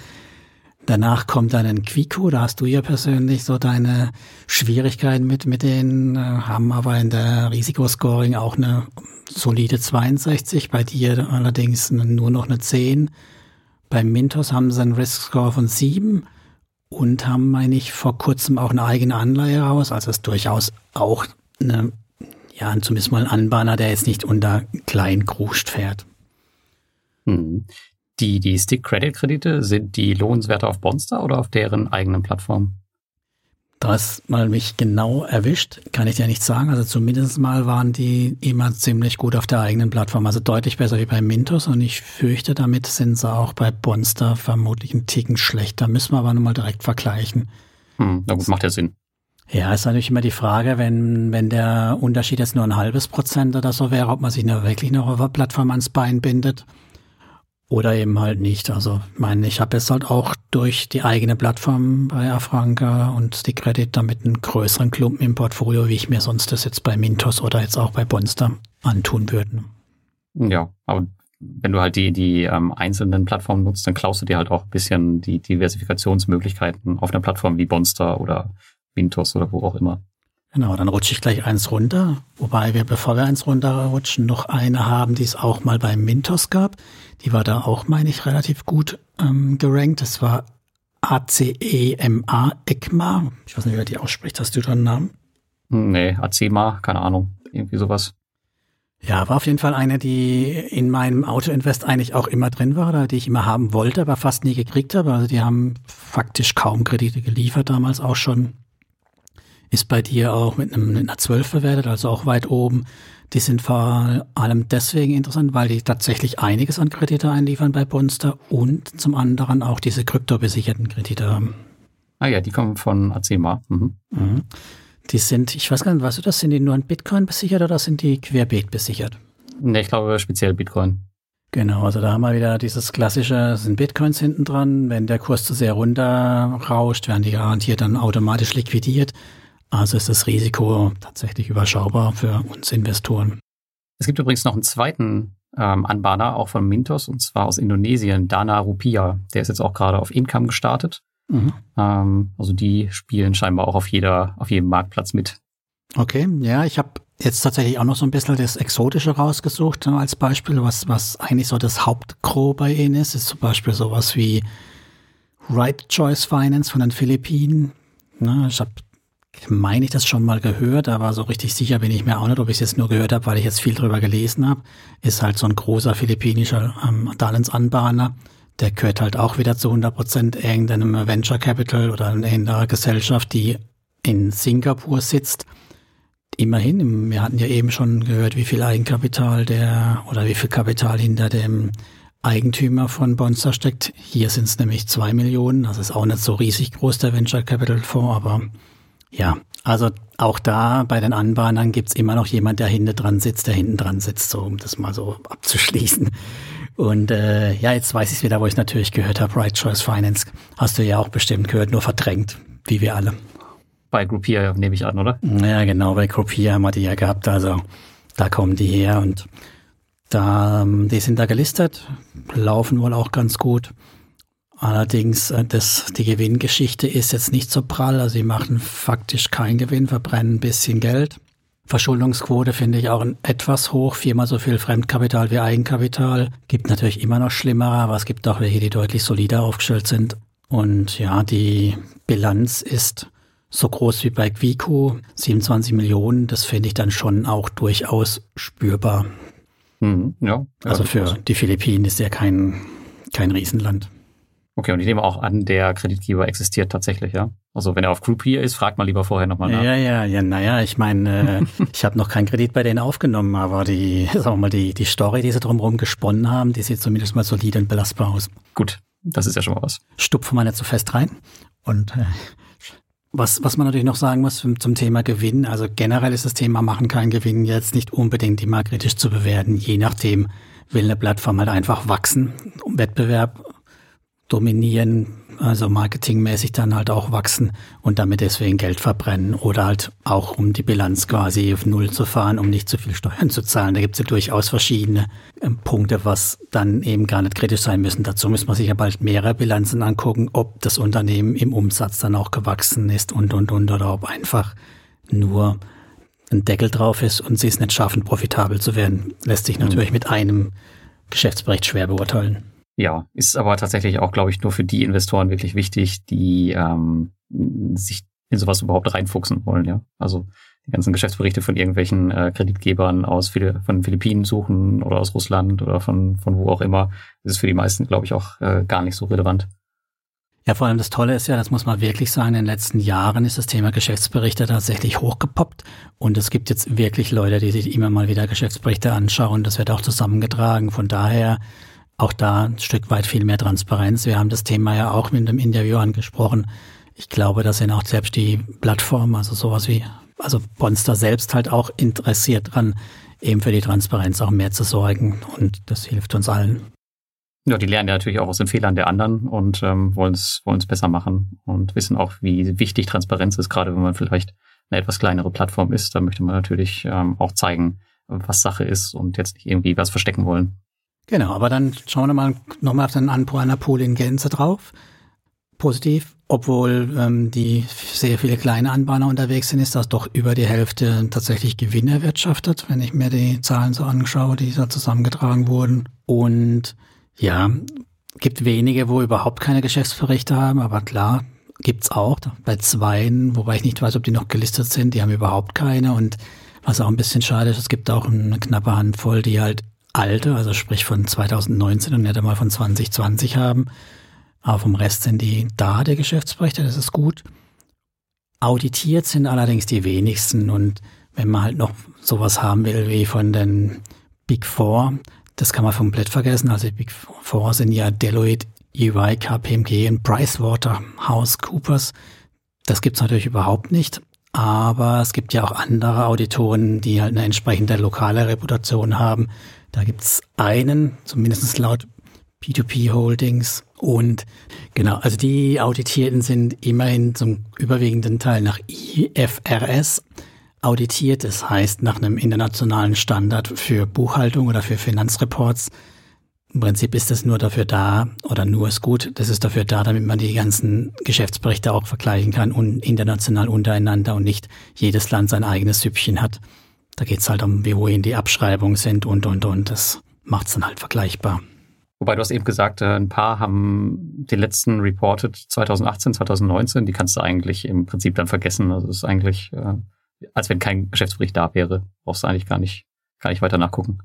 Danach kommt dann ein Quico, da hast du ja persönlich so deine Schwierigkeiten mit, mit denen, äh, haben aber in der Risikoscoring auch eine solide 62, bei dir allerdings nur noch eine 10 beim Mintos haben sie einen Risk Score von sieben und haben, meine ich, vor kurzem auch eine eigene Anleihe raus. Also ist durchaus auch eine, ja, zumindest mal ein Anbahner, der jetzt nicht unter klein Kruscht fährt. Hm. Die, die Stick-Credit-Kredite, sind die lohnenswerte auf Bonster oder auf deren eigenen Plattform? Da es mal mich genau erwischt, kann ich dir nicht sagen. Also zumindest mal waren die immer ziemlich gut auf der eigenen Plattform. Also deutlich besser wie bei Mintos und ich fürchte, damit sind sie auch bei Bonster vermutlich einen Ticken schlechter. Müssen wir aber nochmal direkt vergleichen. Hm, na gut, macht ja Sinn. Ja, ist natürlich immer die Frage, wenn, wenn der Unterschied jetzt nur ein halbes Prozent oder so wäre, ob man sich nur wirklich noch auf der Plattform ans Bein bindet. Oder eben halt nicht. Also ich meine, ich habe jetzt halt auch durch die eigene Plattform bei Afranca und die Credit damit einen größeren Klumpen im Portfolio, wie ich mir sonst das jetzt bei Mintos oder jetzt auch bei Bonster antun würde. Ja, aber wenn du halt die, die ähm, einzelnen Plattformen nutzt, dann klaust du dir halt auch ein bisschen die Diversifikationsmöglichkeiten auf einer Plattform wie Bonster oder Mintos oder wo auch immer. Genau, dann rutsche ich gleich eins runter. Wobei wir, bevor wir eins runterrutschen, noch eine haben, die es auch mal beim Mintos gab. Die war da auch, meine ich, relativ gut ähm, gerankt. Das war ACEMA, ECMA. Ich weiß nicht, wer die ausspricht. Hast du da einen Namen? Nee, ACEMA, keine Ahnung. Irgendwie sowas. Ja, war auf jeden Fall eine, die in meinem Auto-Invest eigentlich auch immer drin war, oder die ich immer haben wollte, aber fast nie gekriegt habe. Also die haben faktisch kaum Kredite geliefert damals auch schon ist bei dir auch mit, einem, mit einer 12 bewertet, also auch weit oben. Die sind vor allem deswegen interessant, weil die tatsächlich einiges an Kredite einliefern bei Bonster und zum anderen auch diese kryptobesicherten Kredite haben. Ah ja, die kommen von Acema. Mhm. Mhm. Die sind, ich weiß gar nicht, weißt du das, sind die nur an Bitcoin besichert oder sind die querbeet besichert? Nee, ich glaube speziell Bitcoin. Genau, also da haben wir wieder dieses klassische, sind Bitcoins hinten dran. Wenn der Kurs zu sehr runterrauscht, werden die garantiert dann automatisch liquidiert. Also ist das Risiko tatsächlich überschaubar für uns Investoren. Es gibt übrigens noch einen zweiten ähm, Anbahner, auch von Mintos, und zwar aus Indonesien, Dana Rupiah. Der ist jetzt auch gerade auf Income gestartet. Mhm. Ähm, also die spielen scheinbar auch auf jeder, auf jedem Marktplatz mit. Okay, ja, ich habe jetzt tatsächlich auch noch so ein bisschen das Exotische rausgesucht ne, als Beispiel, was, was eigentlich so das Hauptgros bei ihnen ist, ist zum Beispiel sowas wie Right Choice Finance von den Philippinen. Ne, ich habe meine ich das schon mal gehört, aber so richtig sicher bin ich mir auch nicht, ob ich es jetzt nur gehört habe, weil ich jetzt viel drüber gelesen habe. Ist halt so ein großer philippinischer ähm, Darlehensanbahner. Der gehört halt auch wieder zu 100 Prozent irgendeinem Venture Capital oder irgendeiner Gesellschaft, die in Singapur sitzt. Immerhin, wir hatten ja eben schon gehört, wie viel Eigenkapital der oder wie viel Kapital hinter dem Eigentümer von Bonster steckt. Hier sind es nämlich zwei Millionen. Das ist auch nicht so riesig groß, der Venture Capital Fonds, aber ja, also auch da bei den Anbahnern gibt's immer noch jemand, der hinten dran sitzt, der hinten dran sitzt, so um das mal so abzuschließen. Und äh, ja, jetzt weiß ich wieder, wo ich natürlich gehört habe, Right Choice Finance. Hast du ja auch bestimmt gehört, nur verdrängt, wie wir alle. Bei Groupier nehme ich an, oder? Ja, genau, bei Groupier haben wir die ja gehabt. Also da kommen die her und da, ähm, die sind da gelistet, laufen wohl auch ganz gut. Allerdings, äh, das, die Gewinngeschichte ist jetzt nicht so prall. Also sie machen faktisch keinen Gewinn, verbrennen ein bisschen Geld. Verschuldungsquote finde ich auch etwas hoch, viermal so viel Fremdkapital wie Eigenkapital. Gibt natürlich immer noch schlimmere, aber es gibt auch welche, die deutlich solider aufgestellt sind. Und ja, die Bilanz ist so groß wie bei Quico, 27 Millionen. Das finde ich dann schon auch durchaus spürbar. Mhm, ja, also für die Philippinen ist ja kein, kein Riesenland. Okay, und ich nehme auch an, der Kreditgeber existiert tatsächlich, ja? Also wenn er auf Groupier ist, fragt mal lieber vorher nochmal nach. Ja, ja, ja, naja, ich meine, äh, ich habe noch keinen Kredit bei denen aufgenommen, aber die, sagen wir mal, die, die Story, die sie drumherum gesponnen haben, die sieht zumindest mal solide und belastbar aus. Gut, das ist ja schon mal was. Stupfen wir nicht so fest rein. Und äh, was, was man natürlich noch sagen muss zum, zum Thema Gewinn, also generell ist das Thema machen keinen Gewinn jetzt nicht unbedingt immer kritisch zu bewerten, je nachdem will eine Plattform halt einfach wachsen, um Wettbewerb dominieren, also marketingmäßig dann halt auch wachsen und damit deswegen Geld verbrennen oder halt auch um die Bilanz quasi auf Null zu fahren, um nicht zu viel Steuern zu zahlen. Da gibt es ja durchaus verschiedene äh, Punkte, was dann eben gar nicht kritisch sein müssen. Dazu muss man sich ja bald mehrere Bilanzen angucken, ob das Unternehmen im Umsatz dann auch gewachsen ist und und und oder ob einfach nur ein Deckel drauf ist und sie es nicht schaffen, profitabel zu werden. Lässt sich natürlich mhm. mit einem Geschäftsbericht schwer beurteilen. Ja, ist aber tatsächlich auch, glaube ich, nur für die Investoren wirklich wichtig, die ähm, sich in sowas überhaupt reinfuchsen wollen, ja. Also die ganzen Geschäftsberichte von irgendwelchen äh, Kreditgebern aus von Philippinen suchen oder aus Russland oder von, von wo auch immer, das ist für die meisten, glaube ich, auch äh, gar nicht so relevant. Ja, vor allem das Tolle ist ja, das muss man wirklich sagen, in den letzten Jahren ist das Thema Geschäftsberichte tatsächlich hochgepoppt und es gibt jetzt wirklich Leute, die sich immer mal wieder Geschäftsberichte anschauen. Das wird auch zusammengetragen. Von daher auch da ein Stück weit viel mehr Transparenz. Wir haben das Thema ja auch mit dem Interview angesprochen. Ich glaube, da sind auch selbst die Plattformen, also sowas wie, also Bonster selbst halt auch interessiert dran, eben für die Transparenz auch mehr zu sorgen. Und das hilft uns allen. Ja, die lernen ja natürlich auch aus den Fehlern der anderen und ähm, wollen es wollen es besser machen und wissen auch, wie wichtig Transparenz ist, gerade wenn man vielleicht eine etwas kleinere Plattform ist. Da möchte man natürlich ähm, auch zeigen, was Sache ist und jetzt nicht irgendwie was verstecken wollen. Genau, aber dann schauen wir mal nochmal auf den Anpuana Pool in Gänze drauf. Positiv, obwohl ähm, die sehr viele kleine Anbahner unterwegs sind, ist das doch über die Hälfte tatsächlich Gewinn erwirtschaftet, wenn ich mir die Zahlen so anschaue, die da zusammengetragen wurden. Und ja, gibt wenige, wo überhaupt keine Geschäftsberichte haben, aber klar, gibt's auch. Bei zweien, wobei ich nicht weiß, ob die noch gelistet sind, die haben überhaupt keine. Und was auch ein bisschen schade ist, es gibt auch eine knappe Handvoll, die halt alte, also sprich von 2019 und nicht einmal von 2020 haben. Aber vom Rest sind die da, der Geschäftsberichte, das ist gut. Auditiert sind allerdings die wenigsten und wenn man halt noch sowas haben will wie von den Big Four, das kann man komplett vergessen. Also die Big Four sind ja Deloitte, EY, KPMG und PricewaterhouseCoopers. Das gibt's natürlich überhaupt nicht. Aber es gibt ja auch andere Auditoren, die halt eine entsprechende lokale Reputation haben. Da gibt's einen, zumindest laut P2P Holdings. Und genau, also die Auditierten sind immerhin zum überwiegenden Teil nach IFRS auditiert. Das heißt nach einem internationalen Standard für Buchhaltung oder für Finanzreports. Im Prinzip ist es nur dafür da, oder nur ist gut, das ist dafür da, damit man die ganzen Geschäftsberichte auch vergleichen kann und international untereinander und nicht jedes Land sein eigenes Süppchen hat. Da geht's halt um, wie wohin die Abschreibungen sind und, und, und. Das macht's dann halt vergleichbar. Wobei du hast eben gesagt, äh, ein paar haben den letzten reported 2018, 2019. Die kannst du eigentlich im Prinzip dann vergessen. Also es ist eigentlich, äh, als wenn kein Geschäftsbericht da wäre. Brauchst du eigentlich gar nicht, gar nicht weiter nachgucken.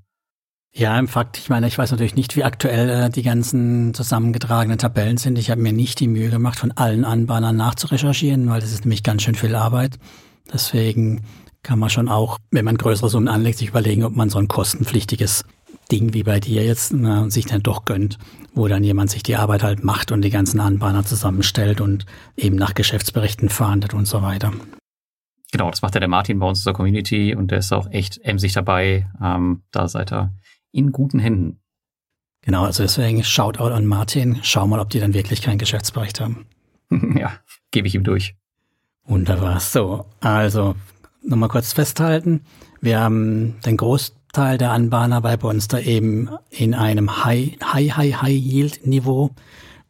Ja, im Fakt, ich meine, ich weiß natürlich nicht, wie aktuell äh, die ganzen zusammengetragenen Tabellen sind. Ich habe mir nicht die Mühe gemacht, von allen Anbahnern nachzurecherchieren, weil das ist nämlich ganz schön viel Arbeit. Deswegen kann man schon auch, wenn man größere Summen anlegt, sich überlegen, ob man so ein kostenpflichtiges Ding wie bei dir jetzt na, sich dann doch gönnt, wo dann jemand sich die Arbeit halt macht und die ganzen Anbahner zusammenstellt und eben nach Geschäftsberichten fahndet und so weiter. Genau, das macht ja der Martin bei uns in der Community und der ist auch echt emsig dabei. Ähm, da seid ihr in guten Händen. Genau, also deswegen Shoutout an Martin. Schau mal, ob die dann wirklich keinen Geschäftsbericht haben. ja, gebe ich ihm durch. Wunderbar. So, also nochmal kurz festhalten. Wir haben den Großteil der Anbahner bei uns da eben in einem High, High, High, High Yield Niveau.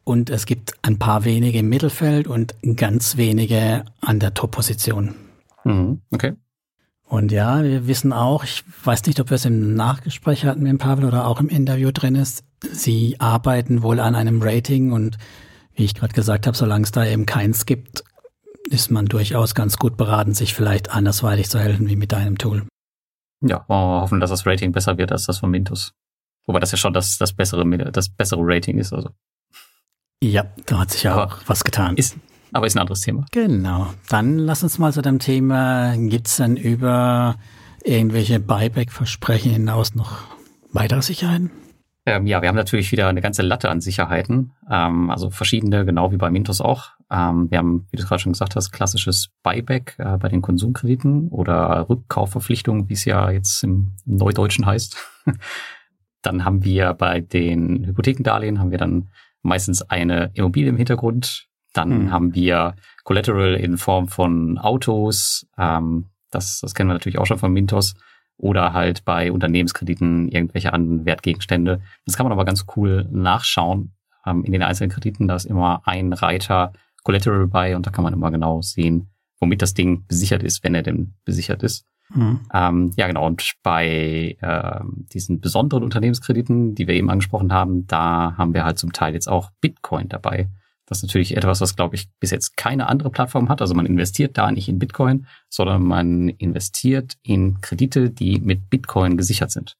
Und es gibt ein paar wenige im Mittelfeld und ganz wenige an der Top-Position. Mhm, okay. Und ja, wir wissen auch, ich weiß nicht, ob wir es im Nachgespräch hatten mit Pavel oder auch im Interview drin ist, sie arbeiten wohl an einem Rating und wie ich gerade gesagt habe, solange es da eben keins gibt, ist man durchaus ganz gut beraten, sich vielleicht andersweitig zu helfen wie mit deinem Tool. Ja, wir hoffen, dass das Rating besser wird als das von Mintus. Wobei das ja schon das, das bessere, das bessere Rating ist, also. Ja, da hat sich ja auch was getan. Ist, aber ist ein anderes Thema. Genau. Dann lass uns mal zu dem Thema, gibt's denn über irgendwelche Buyback-Versprechen hinaus noch weitere Sicherheiten? Ähm, ja, wir haben natürlich wieder eine ganze Latte an Sicherheiten, ähm, also verschiedene, genau wie bei Mintos auch. Ähm, wir haben, wie du gerade schon gesagt hast, klassisches Buyback äh, bei den Konsumkrediten oder Rückkaufverpflichtungen, wie es ja jetzt im, im Neudeutschen heißt. dann haben wir bei den Hypothekendarlehen haben wir dann meistens eine Immobilie im Hintergrund, dann hm. haben wir Collateral in Form von Autos. Ähm, das, das kennen wir natürlich auch schon von Mintos. Oder halt bei Unternehmenskrediten irgendwelche anderen Wertgegenstände. Das kann man aber ganz cool nachschauen. Ähm, in den einzelnen Krediten, da ist immer ein Reiter Collateral bei und da kann man immer genau sehen, womit das Ding besichert ist, wenn er denn besichert ist. Mhm. Ähm, ja, genau. Und bei äh, diesen besonderen Unternehmenskrediten, die wir eben angesprochen haben, da haben wir halt zum Teil jetzt auch Bitcoin dabei. Das ist natürlich etwas, was, glaube ich, bis jetzt keine andere Plattform hat. Also man investiert da nicht in Bitcoin, sondern man investiert in Kredite, die mit Bitcoin gesichert sind.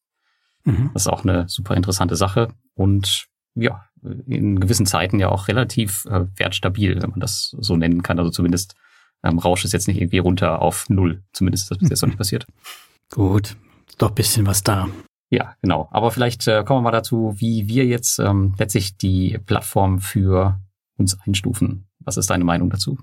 Mhm. Das ist auch eine super interessante Sache und ja, in gewissen Zeiten ja auch relativ äh, wertstabil, wenn man das so nennen kann. Also zumindest ähm, rauscht es jetzt nicht irgendwie runter auf Null. Zumindest ist das bis jetzt noch nicht passiert. Gut, doch bisschen was da. Ja, genau. Aber vielleicht äh, kommen wir mal dazu, wie wir jetzt ähm, letztlich die Plattform für uns einstufen. Was ist deine Meinung dazu?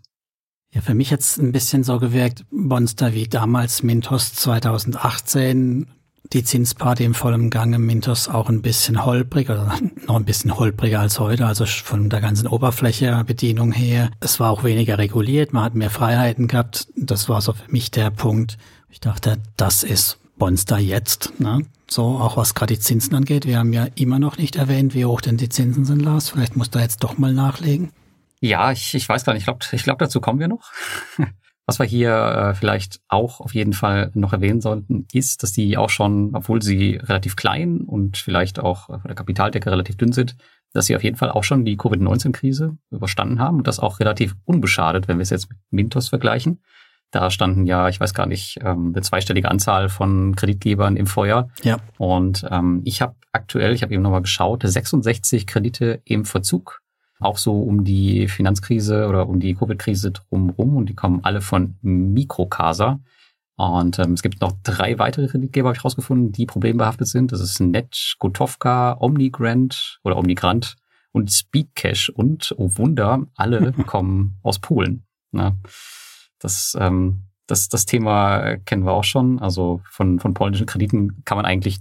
Ja, für mich jetzt ein bisschen so gewirkt, Monster wie damals Mintos 2018, die Zinsparty im vollen Gange, Mintos auch ein bisschen holprig oder noch ein bisschen holpriger als heute, also von der ganzen Oberfläche, Bedienung her. Es war auch weniger reguliert, man hat mehr Freiheiten gehabt. Das war so für mich der Punkt. Ich dachte, das ist Bonster jetzt. Ne? So, auch was gerade die Zinsen angeht. Wir haben ja immer noch nicht erwähnt, wie hoch denn die Zinsen sind, Lars. Vielleicht muss da jetzt doch mal nachlegen. Ja, ich, ich weiß gar nicht. Ich glaube, ich glaub, dazu kommen wir noch. Was wir hier äh, vielleicht auch auf jeden Fall noch erwähnen sollten, ist, dass die auch schon, obwohl sie relativ klein und vielleicht auch von der Kapitaldecke relativ dünn sind, dass sie auf jeden Fall auch schon die Covid-19-Krise überstanden haben und das auch relativ unbeschadet, wenn wir es jetzt mit Mintos vergleichen. Da standen ja, ich weiß gar nicht, ähm, eine zweistellige Anzahl von Kreditgebern im Feuer. Ja. Und ähm, ich habe aktuell, ich habe eben nochmal geschaut, 66 Kredite im Verzug. Auch so um die Finanzkrise oder um die Covid-Krise drumherum. Und die kommen alle von Mikrocasa. Und ähm, es gibt noch drei weitere Kreditgeber, habe ich rausgefunden, die problembehaftet sind. Das ist Net, Gotovka, Omnigrant oder Omnigrant und Speedcash. Und, oh Wunder, alle kommen aus Polen. Ne? Das, ähm, das, das Thema kennen wir auch schon. Also von, von polnischen Krediten kann man eigentlich,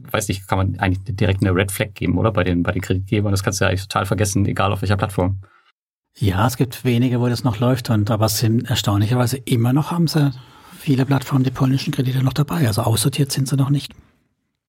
weiß nicht, kann man eigentlich direkt eine Red Flag geben, oder? Bei den, bei den Kreditgebern. Das kannst du ja eigentlich total vergessen, egal auf welcher Plattform. Ja, es gibt wenige, wo das noch läuft und aber es sind erstaunlicherweise immer noch haben sie viele Plattformen die polnischen Kredite noch dabei. Also aussortiert sind sie noch nicht.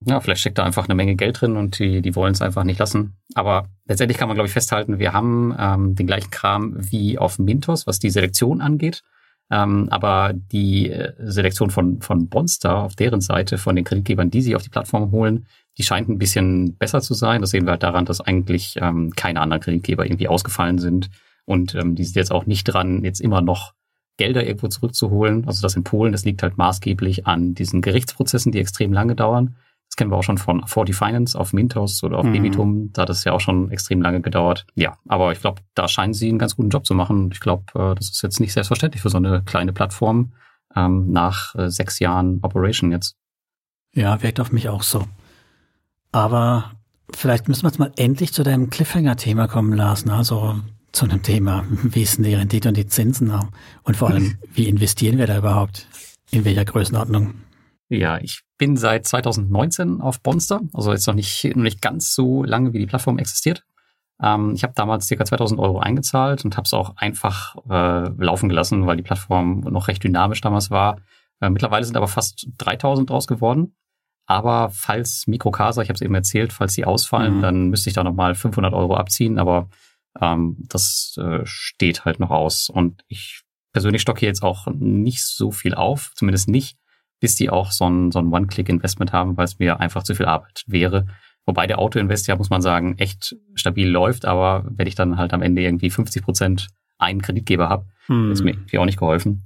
Ja, vielleicht steckt da einfach eine Menge Geld drin und die, die wollen es einfach nicht lassen. Aber letztendlich kann man, glaube ich, festhalten, wir haben ähm, den gleichen Kram wie auf Mintos, was die Selektion angeht. Ähm, aber die äh, Selektion von, von Bonster auf deren Seite, von den Kreditgebern, die sie auf die Plattform holen, die scheint ein bisschen besser zu sein. Das sehen wir halt daran, dass eigentlich ähm, keine anderen Kreditgeber irgendwie ausgefallen sind. Und ähm, die sind jetzt auch nicht dran, jetzt immer noch Gelder irgendwo zurückzuholen. Also das in Polen, das liegt halt maßgeblich an diesen Gerichtsprozessen, die extrem lange dauern. Das kennen wir auch schon von 40 Finance auf Mintos oder auf mhm. Debitum. Da hat es ja auch schon extrem lange gedauert. Ja, aber ich glaube, da scheinen sie einen ganz guten Job zu machen. Ich glaube, äh, das ist jetzt nicht selbstverständlich für so eine kleine Plattform ähm, nach äh, sechs Jahren Operation jetzt. Ja, wirkt auf mich auch so. Aber vielleicht müssen wir jetzt mal endlich zu deinem Cliffhanger-Thema kommen, Lars. Ne? Also zu einem Thema, wie ist denn die Rendite und die Zinsen? Und vor allem, wie investieren wir da überhaupt? In welcher Größenordnung? Ja, ich bin seit 2019 auf Bonster, also jetzt noch nicht, noch nicht ganz so lange, wie die Plattform existiert. Ähm, ich habe damals ca. 2000 Euro eingezahlt und habe es auch einfach äh, laufen gelassen, weil die Plattform noch recht dynamisch damals war. Äh, mittlerweile sind aber fast 3000 draus geworden. Aber falls Mikrokasa, ich habe es eben erzählt, falls sie ausfallen, mhm. dann müsste ich da nochmal 500 Euro abziehen. Aber ähm, das äh, steht halt noch aus. Und ich persönlich stocke jetzt auch nicht so viel auf, zumindest nicht, bis die auch so ein, so ein One-Click-Investment haben, weil es mir einfach zu viel Arbeit wäre. Wobei der Auto-Invest ja, muss man sagen, echt stabil läuft, aber wenn ich dann halt am Ende irgendwie 50 Prozent einen Kreditgeber habe, hm. ist mir irgendwie auch nicht geholfen.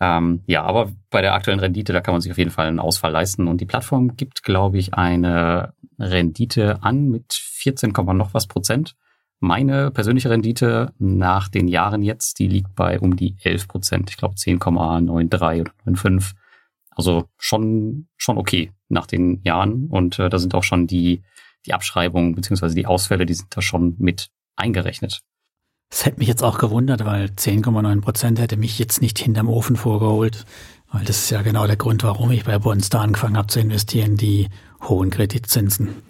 Ähm, ja, aber bei der aktuellen Rendite, da kann man sich auf jeden Fall einen Ausfall leisten. Und die Plattform gibt, glaube ich, eine Rendite an mit 14, noch was Prozent. Meine persönliche Rendite nach den Jahren jetzt, die liegt bei um die 11 Prozent. Ich glaube 10,93 oder 95. Also schon, schon okay nach den Jahren. Und äh, da sind auch schon die, die Abschreibungen beziehungsweise die Ausfälle, die sind da schon mit eingerechnet. Das hätte mich jetzt auch gewundert, weil 10,9 Prozent hätte mich jetzt nicht hinterm Ofen vorgeholt. Weil das ist ja genau der Grund, warum ich bei da angefangen habe zu investieren, die hohen Kreditzinsen.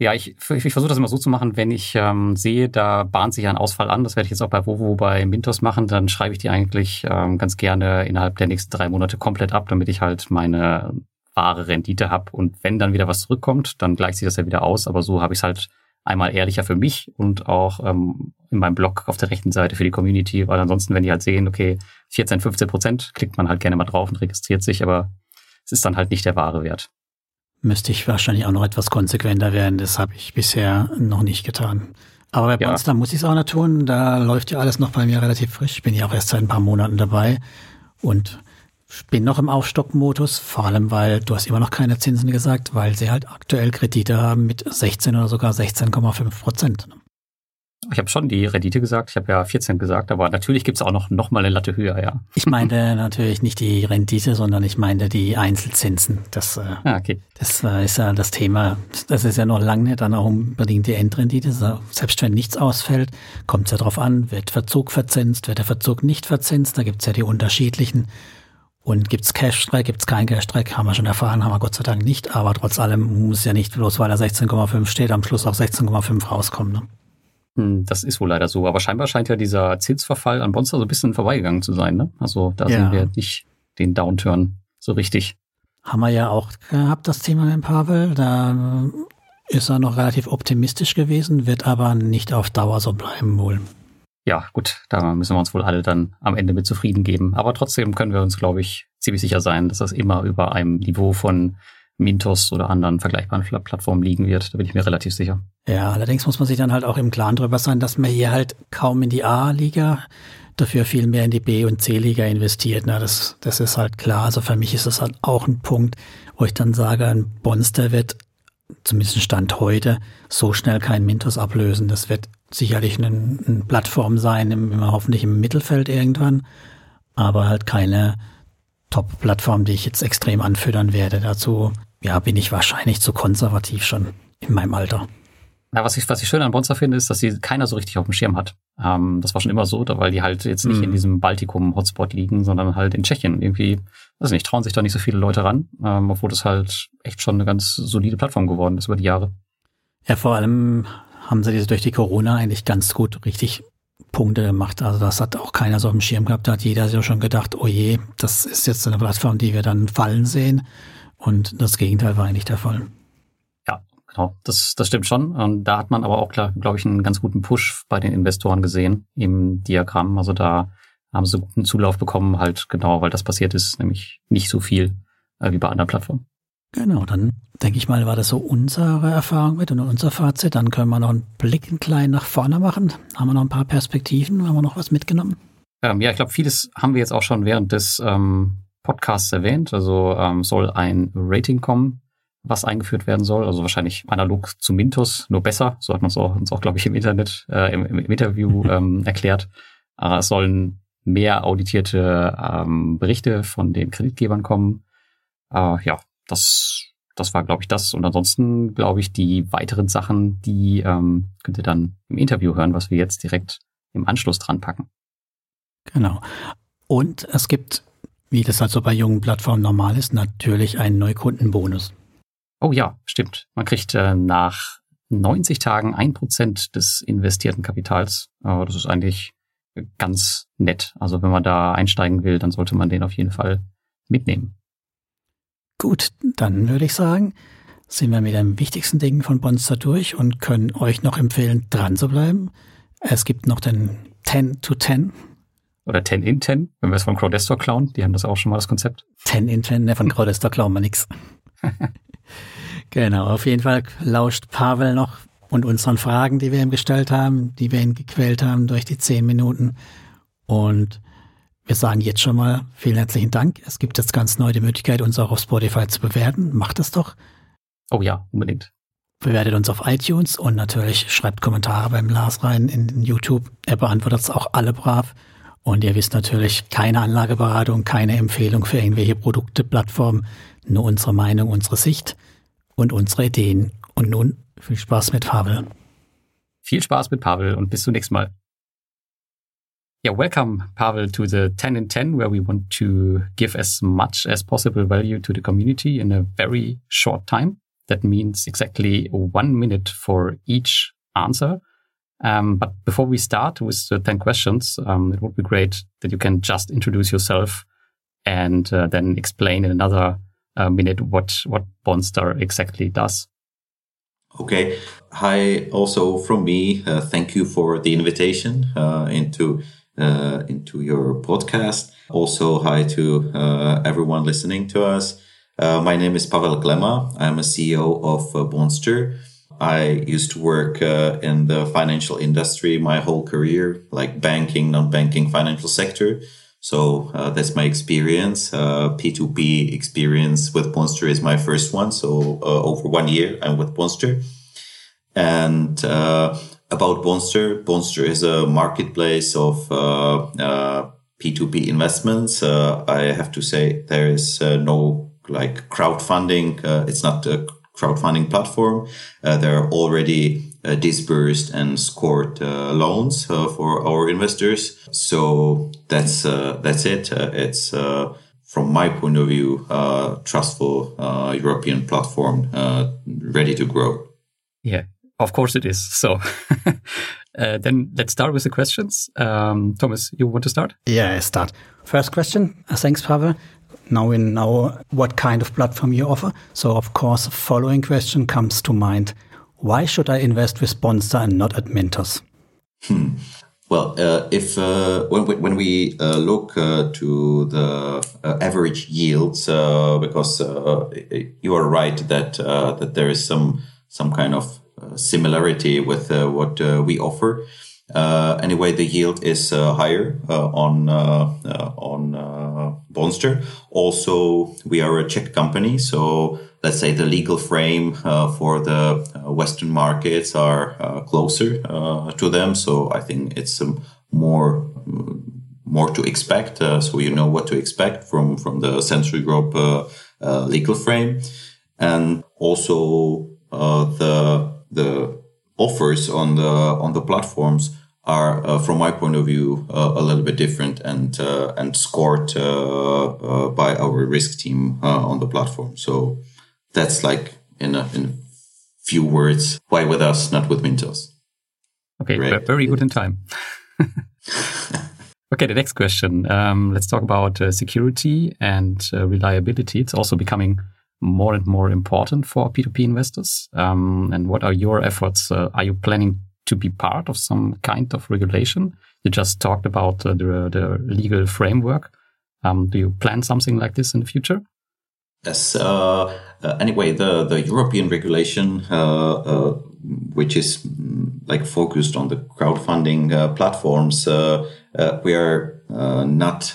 Ja, ich, ich, ich versuche das immer so zu machen, wenn ich ähm, sehe, da bahnt sich ein Ausfall an, das werde ich jetzt auch bei Vovo bei Mintos machen, dann schreibe ich die eigentlich ähm, ganz gerne innerhalb der nächsten drei Monate komplett ab, damit ich halt meine wahre Rendite habe. Und wenn dann wieder was zurückkommt, dann gleicht sich das ja wieder aus. Aber so habe ich es halt einmal ehrlicher für mich und auch ähm, in meinem Blog auf der rechten Seite für die Community, weil ansonsten, wenn die halt sehen, okay, 14, 15 Prozent, klickt man halt gerne mal drauf und registriert sich, aber es ist dann halt nicht der wahre Wert müsste ich wahrscheinlich auch noch etwas konsequenter werden. Das habe ich bisher noch nicht getan. Aber bei ja. Monster muss ich es auch noch tun. Da läuft ja alles noch bei mir relativ frisch. Ich bin ja auch erst seit ein paar Monaten dabei und bin noch im Aufstockmodus, vor allem weil du hast immer noch keine Zinsen gesagt, weil sie halt aktuell Kredite haben mit 16 oder sogar 16,5 Prozent. Ich habe schon die Rendite gesagt, ich habe ja 14 gesagt, aber natürlich gibt's auch noch, noch mal eine Latte höher, ja. Ich meinte natürlich nicht die Rendite, sondern ich meinte die Einzelzinsen. Das, äh, ah, okay. das äh, ist ja das Thema. Das ist ja noch lange nicht dann auch unbedingt die Endrendite. Selbst wenn nichts ausfällt, kommt es ja darauf an, wird Verzug verzinst, wird der Verzug nicht verzinst. Da gibt's ja die unterschiedlichen. Und gibt's Cash-Track, gibt's kein Cash-Track, haben wir schon erfahren, haben wir Gott sei Dank nicht. Aber trotz allem muss ja nicht bloß, weil er 16,5 steht, am Schluss auch 16,5 rauskommen. Ne? Hm, das ist wohl leider so. Aber scheinbar scheint ja dieser Zinsverfall an Bonster so ein bisschen vorbeigegangen zu sein. Ne? Also da ja. sehen wir nicht den Downturn so richtig. Haben wir ja auch gehabt, das Thema mit Pavel. Da ist er noch relativ optimistisch gewesen, wird aber nicht auf Dauer so bleiben wohl. Ja, gut, da müssen wir uns wohl alle dann am Ende mit zufrieden geben. Aber trotzdem können wir uns, glaube ich, ziemlich sicher sein, dass das immer über einem Niveau von Mintos oder anderen vergleichbaren Plattformen liegen wird. Da bin ich mir relativ sicher. Ja, allerdings muss man sich dann halt auch im Klaren darüber sein, dass man hier halt kaum in die A-Liga, dafür viel mehr in die B- und C-Liga investiert. Na, das, das ist halt klar. Also für mich ist das halt auch ein Punkt, wo ich dann sage, ein Bonster wird, zumindest Stand heute, so schnell kein Mintos ablösen. Das wird sicherlich eine, eine Plattform sein, im, hoffentlich im Mittelfeld irgendwann, aber halt keine Top-Plattform, die ich jetzt extrem anfüttern werde. Dazu ja, bin ich wahrscheinlich zu konservativ schon in meinem Alter. Ja, was ich, was ich schön an Bonzer finde, ist, dass sie keiner so richtig auf dem Schirm hat. Ähm, das war schon immer so, weil die halt jetzt nicht mm. in diesem Baltikum-Hotspot liegen, sondern halt in Tschechien. Irgendwie, weiß nicht, trauen sich da nicht so viele Leute ran, ähm, obwohl das halt echt schon eine ganz solide Plattform geworden ist über die Jahre. Ja, vor allem haben sie diese durch die Corona eigentlich ganz gut richtig Punkte gemacht. Also das hat auch keiner so auf dem Schirm gehabt. Da hat jeder so schon gedacht, oh je, das ist jetzt eine Plattform, die wir dann fallen sehen. Und das Gegenteil war eigentlich der Fall. Ja, genau. Das, das stimmt schon. Und da hat man aber auch, glaube ich, einen ganz guten Push bei den Investoren gesehen im Diagramm. Also da haben sie guten Zulauf bekommen, halt genau, weil das passiert ist, nämlich nicht so viel äh, wie bei anderen Plattformen. Genau, dann denke ich mal, war das so unsere Erfahrung mit und unser Fazit. Dann können wir noch einen Blick ein klein nach vorne machen. Haben wir noch ein paar Perspektiven? Haben wir noch was mitgenommen? Ähm, ja, ich glaube, vieles haben wir jetzt auch schon während des ähm, Podcasts erwähnt. Also ähm, soll ein Rating kommen, was eingeführt werden soll. Also wahrscheinlich analog zu Mintos, nur besser. So hat man es auch, uns auch, glaube ich, im Internet, äh, im, im Interview ähm, erklärt. Äh, es sollen mehr auditierte ähm, Berichte von den Kreditgebern kommen. Äh, ja, das, das war, glaube ich, das. Und ansonsten, glaube ich, die weiteren Sachen, die ähm, könnt ihr dann im Interview hören, was wir jetzt direkt im Anschluss dran packen. Genau. Und es gibt, wie das halt so bei jungen Plattformen normal ist, natürlich einen Neukundenbonus. Oh ja, stimmt. Man kriegt äh, nach 90 Tagen ein Prozent des investierten Kapitals. Äh, das ist eigentlich ganz nett. Also wenn man da einsteigen will, dann sollte man den auf jeden Fall mitnehmen. Gut, dann würde ich sagen, sind wir mit den wichtigsten Dingen von Bonster durch und können euch noch empfehlen, dran zu bleiben. Es gibt noch den 10 to 10. Oder 10 in 10, wenn wir es von Crowdestor klauen. Die haben das auch schon mal, das Konzept. 10 in 10, ne, von Crowdestor klauen wir nix. genau, auf jeden Fall lauscht Pavel noch und unseren Fragen, die wir ihm gestellt haben, die wir ihn gequält haben durch die 10 Minuten. Und wir sagen jetzt schon mal vielen herzlichen Dank. Es gibt jetzt ganz neu die Möglichkeit, uns auch auf Spotify zu bewerten. Macht das doch. Oh ja, unbedingt. Bewertet uns auf iTunes und natürlich schreibt Kommentare beim Lars rein in YouTube. Er beantwortet es auch alle brav. Und ihr wisst natürlich, keine Anlageberatung, keine Empfehlung für irgendwelche Produkte, Plattformen, nur unsere Meinung, unsere Sicht und unsere Ideen. Und nun viel Spaß mit Pavel. Viel Spaß mit Pavel und bis zum nächsten Mal. Yeah, welcome, Pavel, to the 10 in 10, where we want to give as much as possible value to the community in a very short time. That means exactly one minute for each answer. Um, but before we start with the 10 questions, um, it would be great that you can just introduce yourself and uh, then explain in another uh, minute what, what Bonstar exactly does. Okay. Hi, also from me, uh, thank you for the invitation uh, into uh, into your podcast. Also, hi to uh, everyone listening to us. My name is Pavel Glema. I'm a CEO of Bonster. I used to work uh, in the financial industry my whole career, like banking, non-banking financial sector. So uh, that's my experience. P2P experience with Bonster is my first one. So over one year, I'm with Bonster. And about Bonster. Bonster is a marketplace of uh, uh, P2P investments. Uh, I have to say there is uh, no like crowdfunding. Uh, it's not a crowdfunding platform. Uh, there are already uh, disbursed and scored uh, loans uh, for our investors. So that's that's it. it's from my point of view, trustful European platform ready to grow. Yeah, of course it is. So uh, then let's start with the questions. Um, Thomas, you want to start? Yeah, I start. First question. Uh, thanks, Pavel. Now we know what kind of platform you offer. So of course, following question comes to mind. Why should I invest with Sponsor and not at Mintos? Hmm. Well, uh, if uh, when we, when we uh, look uh, to the uh, average yields, because you are right that that there is some some kind of similarity with uh, what uh, we offer. Uh, anyway, the yield is uh, higher uh, on uh, on Bonster. Also, we are a Czech company, so let's say the legal frame uh, for the uh, Western markets are uh, closer to them. So I think it's um, more mm, more to expect. so you know what to expect from from the Central Europe legal frame, and also the the offers on the on the platforms are, uh, from my point of view, uh, a little bit different and uh, and scored uh, uh, by our risk team uh, on the platform. So that's like in a, in a few words, why with us, not with Mintos. Okay, Great. very good in time. okay, the next question. Um, let's talk about security and reliability. It's also becoming more and more important for P2P investors? Um, and what are your efforts? Uh, are you planning to be part of some kind of regulation? You just talked about uh, the, the legal framework. Um, do you plan something like this in the future? Yes. Uh, uh, anyway, the, the European regulation, uh, uh which is mm, like focused on the crowdfunding platforms, we are not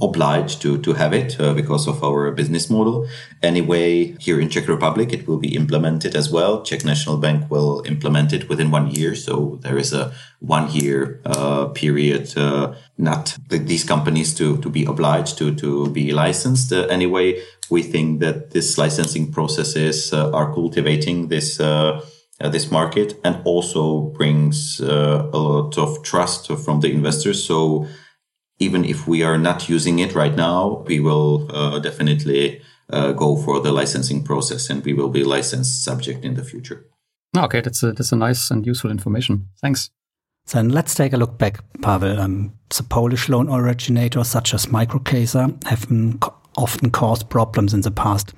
obliged to, to have it uh, because of our business model. Anyway, here in Czech Republic, it will be implemented as well. Czech National Bank will implement it within one year. So there is a one year uh, period, uh, not these companies to, to be obliged to, to be licensed. Uh, anyway, we think that this licensing processes uh, are cultivating this uh, this market and also brings a lot of trust from the investors. So even if we are not using it right now, we will uh, definitely uh, go for the licensing process and we will be licensed subject in the future. Okay, that's a, that's a nice and useful information. Thanks. Then let's take a look back, Pavel. Um, the Polish loan originators such as Microcaser have often caused problems in the past.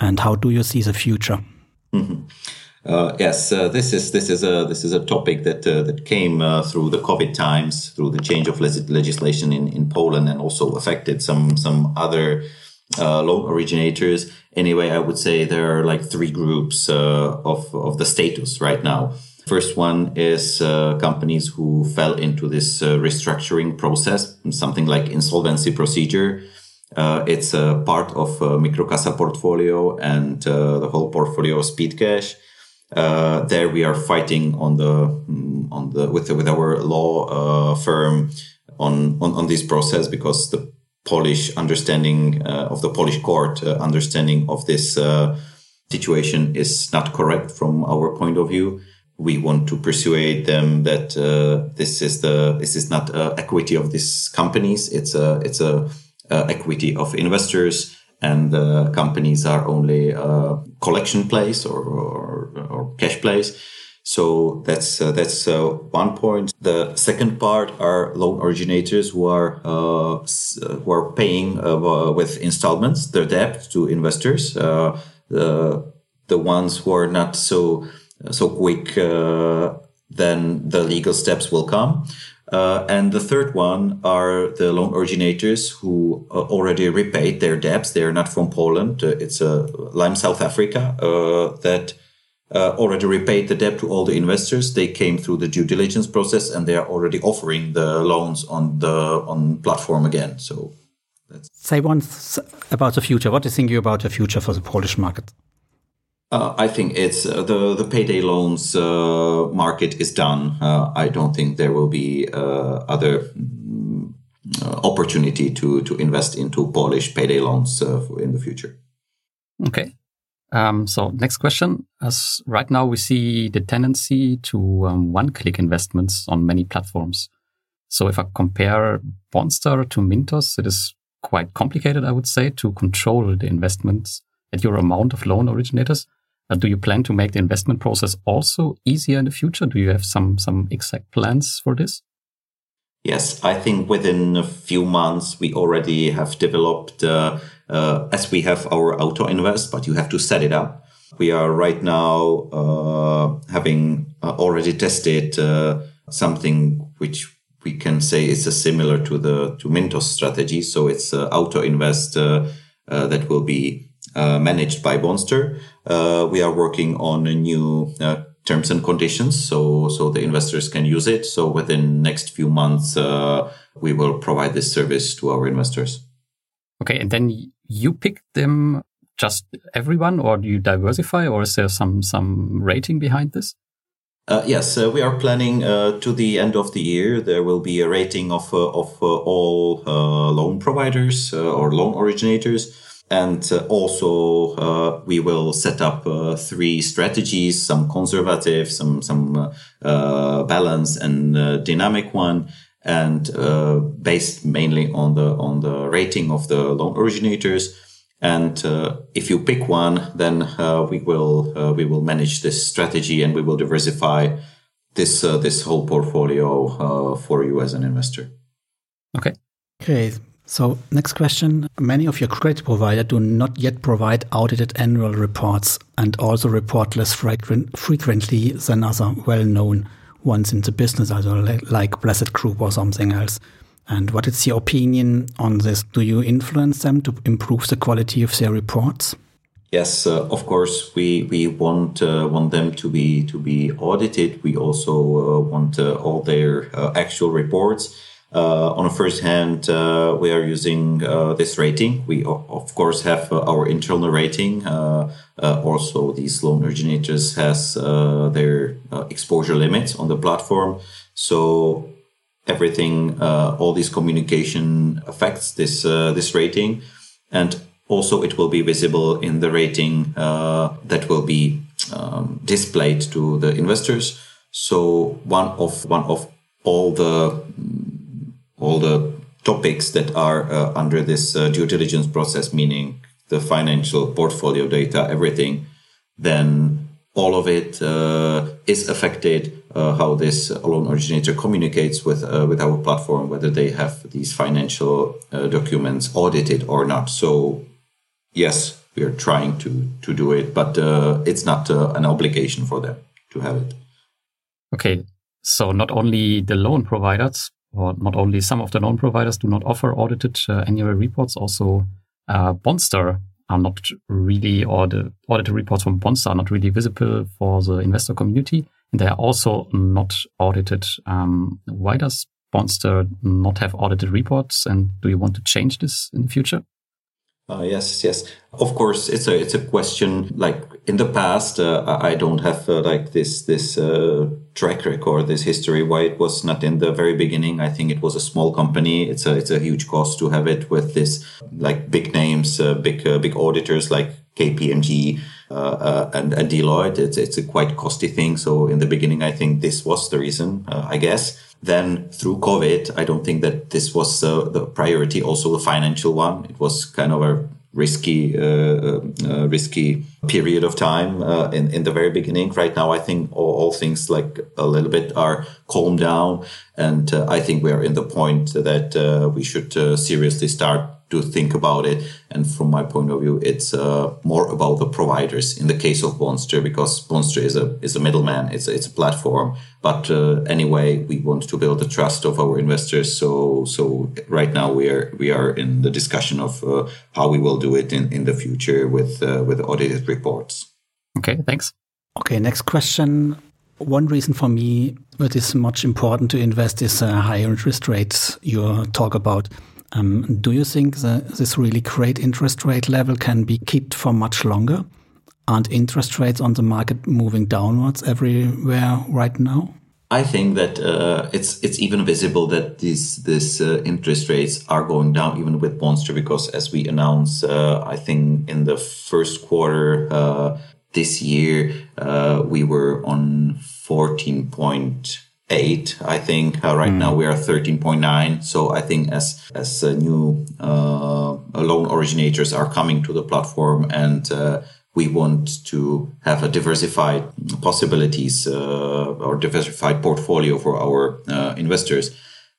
And how do you see the future? Mm -hmm. Uh, yes, uh, this is this is a this is a topic that uh, that came uh, through the COVID times, through the change of legislation in, in Poland, and also affected some some other uh, loan originators. Anyway, I would say there are like three groups uh, of of the status right now. First one is companies who fell into this restructuring process, something like insolvency procedure. it's a part of Mikrokasa portfolio and the whole portfolio of Speedcash uh, there we are fighting on the mm, on the with with our law uh, firm on, on on this process because the Polish understanding uh, of the Polish court uh, understanding of this uh, situation is not correct from our point of view. We want to persuade them that uh, this is the this is not equity of these companies. It's a it's a equity of investors and the companies are only a collection place or, or cash plays. So that's uh, that's uh, one point. The second part are loan originators who are uh, uh who are paying uh, with installments their debt to investors. Uh, the the ones who are not so so quick, then the legal steps will come. Uh, and the third one are the loan originators who uh, already repaid their debts. They are not from Poland. Uh, it's uh, Lime South Africa uh, that uh, already repaid the debt to all the investors. They came through the due diligence process and they are already offering the loans on the on platform again. So that's say once about the future. What do you think you about the future for the Polish market? Uh, I think it's uh, the the payday loans uh, market is done. Uh, I don't think there will be uh, other mm, uh, opportunity to to invest into Polish payday loans in the future. Okay. Um, so next question. As right now we see the tendency to um, one-click investments on many platforms. So if I compare Bonstar to Mintos, it is quite complicated, I would say, to control the investments at your amount of loan originators. Uh, do you plan to make the investment process also easier in the future? Do you have some some exact plans for this? Yes, I think within a few months we already have developed, uh, uh, as we have our auto invest, but you have to set it up. We are right now uh, having uh, already tested uh, something which we can say is similar to the to Mintos strategy. So it's auto invest that will be managed by Bonstar uh, we are working on a new uh, terms and conditions so so the investors can use it so within next few months uh, we will provide this service to our investors okay and then you pick them just everyone or do you diversify or is there some some rating behind this uh, yes, uh, we are planning uh, to the end of the year. There will be a rating of of all loan providers or loan originators and uh, also, uh, we will set up uh, three strategies: some conservative, some some balance, and dynamic one and uh, based mainly on the on the rating of the loan originators. And uh, if you pick one, then uh, we will we will manage this strategy and we will diversify this this whole portfolio for you as an investor. Okay. Okay. So, next question. Many of your credit providers do not yet provide audited annual reports and also report less frequent, frequently than other well-known ones in the business, also like Blessed Group or something else. And what is your opinion on this? Do you influence them to improve the quality of their reports? Yes, uh, of course, we we want uh, want them to be to be audited. We also uh, want uh, all their uh, actual reports. Uh, on a first hand, uh, we are using uh, this rating. We of course have our internal rating. also, these loan originators has their exposure limits on the platform. So everything, all this communication affects this this rating, and also it will be visible in the rating that will be um, displayed to the investors. So one of one of all the all the topics that are uh, under this uh, due diligence process, meaning the financial portfolio data, everything, then all of it uh, is affected. Uh, how this loan originator communicates with uh, with our platform, whether they have these financial uh, documents audited or not. So, yes, we are trying to to do it, but it's not an obligation for them to have it. Okay, so not only the loan providers, or not only some of the known providers do not offer audited uh, annual reports, also uh, Bonstar are not really, or the audited reports from Bonster are not really visible for the investor community. And they are also not audited. Um, why does Bonster not have audited reports? And do you want to change this in the future? Uh, yes, yes. Of course, it's a it's a question. Like in the past, uh, I don't have uh, like this this uh, track record, this history. Why it was not in the very beginning? I think it was a small company. It's a it's a huge cost to have it with this like big names, uh, big uh, big auditors like KPMG and, and Deloitte. It's it's a quite costly thing. So in the beginning, I think this was the reason. I guess. Then through COVID, I don't think that this was uh, the priority, also the financial one. It was kind of a risky, uh, uh, uh risky period of time uh, in in the very beginning. Right now, I think all, all things like a little bit are calmed down, and uh, I think we are in the point that we should seriously start to think about it. And from my point of view, it's uh, more about the providers in the case of Bonstar, because Bonstar is a is a middleman. It's a, it's a platform. But uh, anyway, we want to build the trust of our investors. So so right now we are we are in the discussion of uh, how we will do it in, in the future with uh, with audited reports. Okay, thanks. Okay, next question. One reason for me that is much important to invest is uh, higher interest rates you talk about. Um, do you think that this really great interest rate level can be kept for much longer? Aren't interest rates on the market moving downwards everywhere right now? I think that uh, it's it's even visible that these these uh, interest rates are going down even with Monster because as we announced, uh, I think in the first quarter uh, this year uh, we were on fourteen point eight. I think uh, right mm. now we are thirteen point nine. So I think as as uh, new uh, loan originators are coming to the platform and uh, we want to have a diversified possibilities uh, or diversified portfolio for our uh, investors,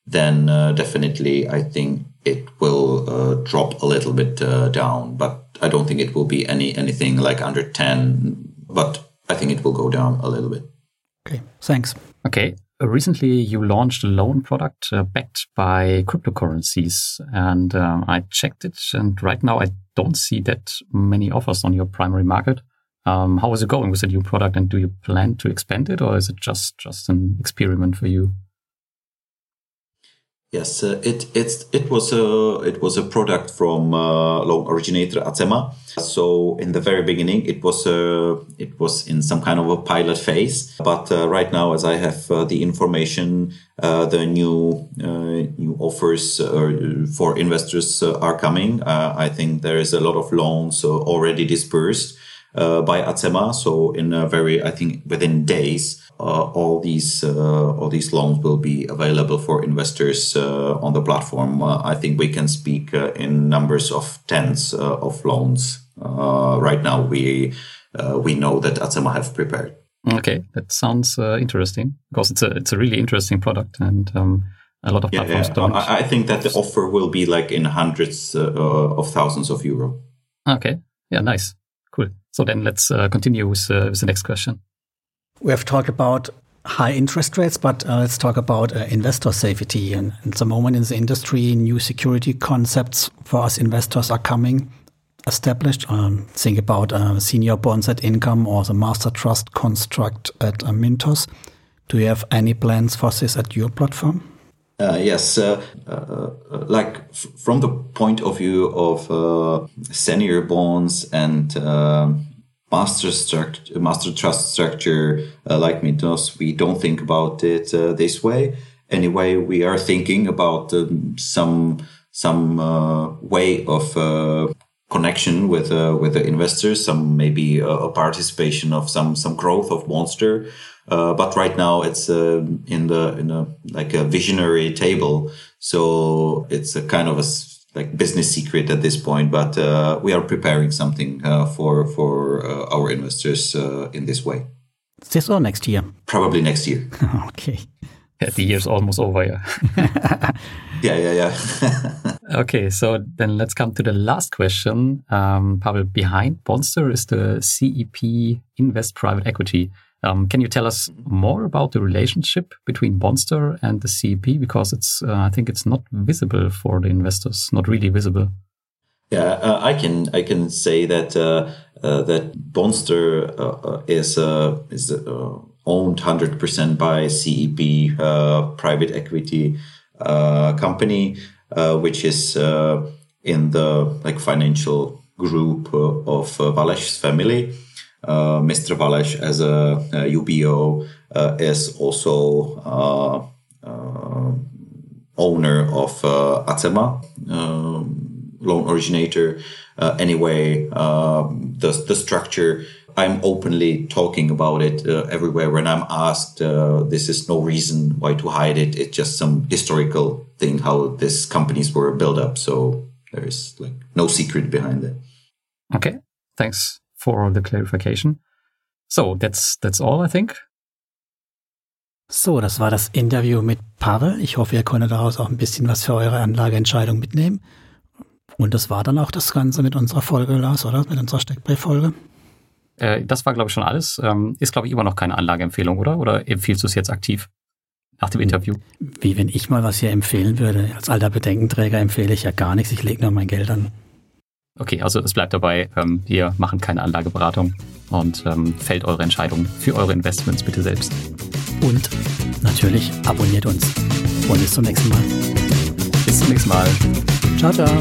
then definitely I think it will drop a little bit down. But I don't think it will be any anything like under ten. But I think it will go down a little bit. Okay, thanks. Okay, recently you launched a loan product uh, backed by cryptocurrencies and um, i checked it and right now i don't see that many offers on your primary market. Um, how is it going? With the new product and do you plan to expand it or is it just just an experiment for you Yes, uh, it it's it was a it was a product from uh, loan originator Acema. So in the very beginning, it was a uh, it was in some kind of a pilot phase. But uh, right now, as I have uh, the information, uh, the new new offers for investors are coming. I think there is a lot of loans already dispersed by Acema. So in a very I think within days uh, all these uh, all these loans will be available for investors uh, on the platform. I think we can speak in numbers of tens of loans. right now, we we know that Acema have prepared. Okay, that sounds uh, interesting because it's a it's a really interesting product, and um, A lot of Yeah, platforms yeah. don't. I, I think that the offer will be like in hundreds uh, uh, of thousands of euro. okay. Yeah, nice. Cool. So then let's uh, continue with, uh, with the next question. We have talked about high interest rates, but uh, let's talk about uh, investor safety. And at the moment in the industry, new security concepts for us investors are coming established. Um, think about uh, senior bonds at income or the master trust construct at Mintos. Do you have any plans for this at your platform? Uh, yes, uh, uh, like f- from the point of view of uh, senior bonds and um master master trust structure, uh, like Mythos, we don't think about it uh, this way. Anyway, we are thinking about um, some some uh, way of uh, connection with uh, with the investors, some maybe uh, a participation of some some growth of Monster. Uh, but right now it's uh, in the in a like a visionary table, so it's a kind of a like business secret at this point. But uh, we are preparing something uh, for for uh, our investors uh, in this way. This or next year? Probably next year. okay. Yeah, the year's almost over. Yeah. yeah, yeah, yeah. okay, so then let's come to the last question. Um, Pavel, behind Bonster is the CEP Invest Private Equity. Um, can you tell us more about the relationship between Bonster and the CEP? Because it's, uh, I think it's not visible for the investors, not really visible. Yeah, uh, I can I can say that uh, uh, that Bonster uh, uh, is is owned hundred percent by CEP private equity company, which is in the like financial group of uh, Valesh's family. Uh, Mr. Valesh as a, a UBO uh, is also uh, uh, owner of uh, Acema. Um, loan originator. Uh, anyway, um, the the structure. I'm openly talking about it uh, everywhere when I'm asked. Uh, this is no reason why to hide it. It's just some historical thing how these companies were built up. So there is like no secret behind it. Okay, thanks for the clarification. So that's that's all, I think. So, das war das Interview mit Pavel. Ich hoffe, ihr konntet daraus auch ein bisschen was für eure Anlageentscheidung mitnehmen. Und das war dann auch das Ganze mit unserer Folge, Lars, oder? Mit unserer Steckbrief-Folge. Äh, das war, glaube ich, schon alles. Ähm, ist, glaube ich, immer noch keine Anlageempfehlung, oder? Oder empfiehlst du es jetzt aktiv nach dem Interview? Wie wenn ich mal was hier empfehlen würde. Als alter Bedenkenträger empfehle ich ja gar nichts. Ich lege nur mein Geld an. Okay, also es bleibt dabei, ähm, wir machen keine Anlageberatung und ähm, fällt eure Entscheidung für eure Investments bitte selbst. Und natürlich abonniert uns. Und bis zum nächsten Mal. Bis zum nächsten Mal. Ciao, ciao.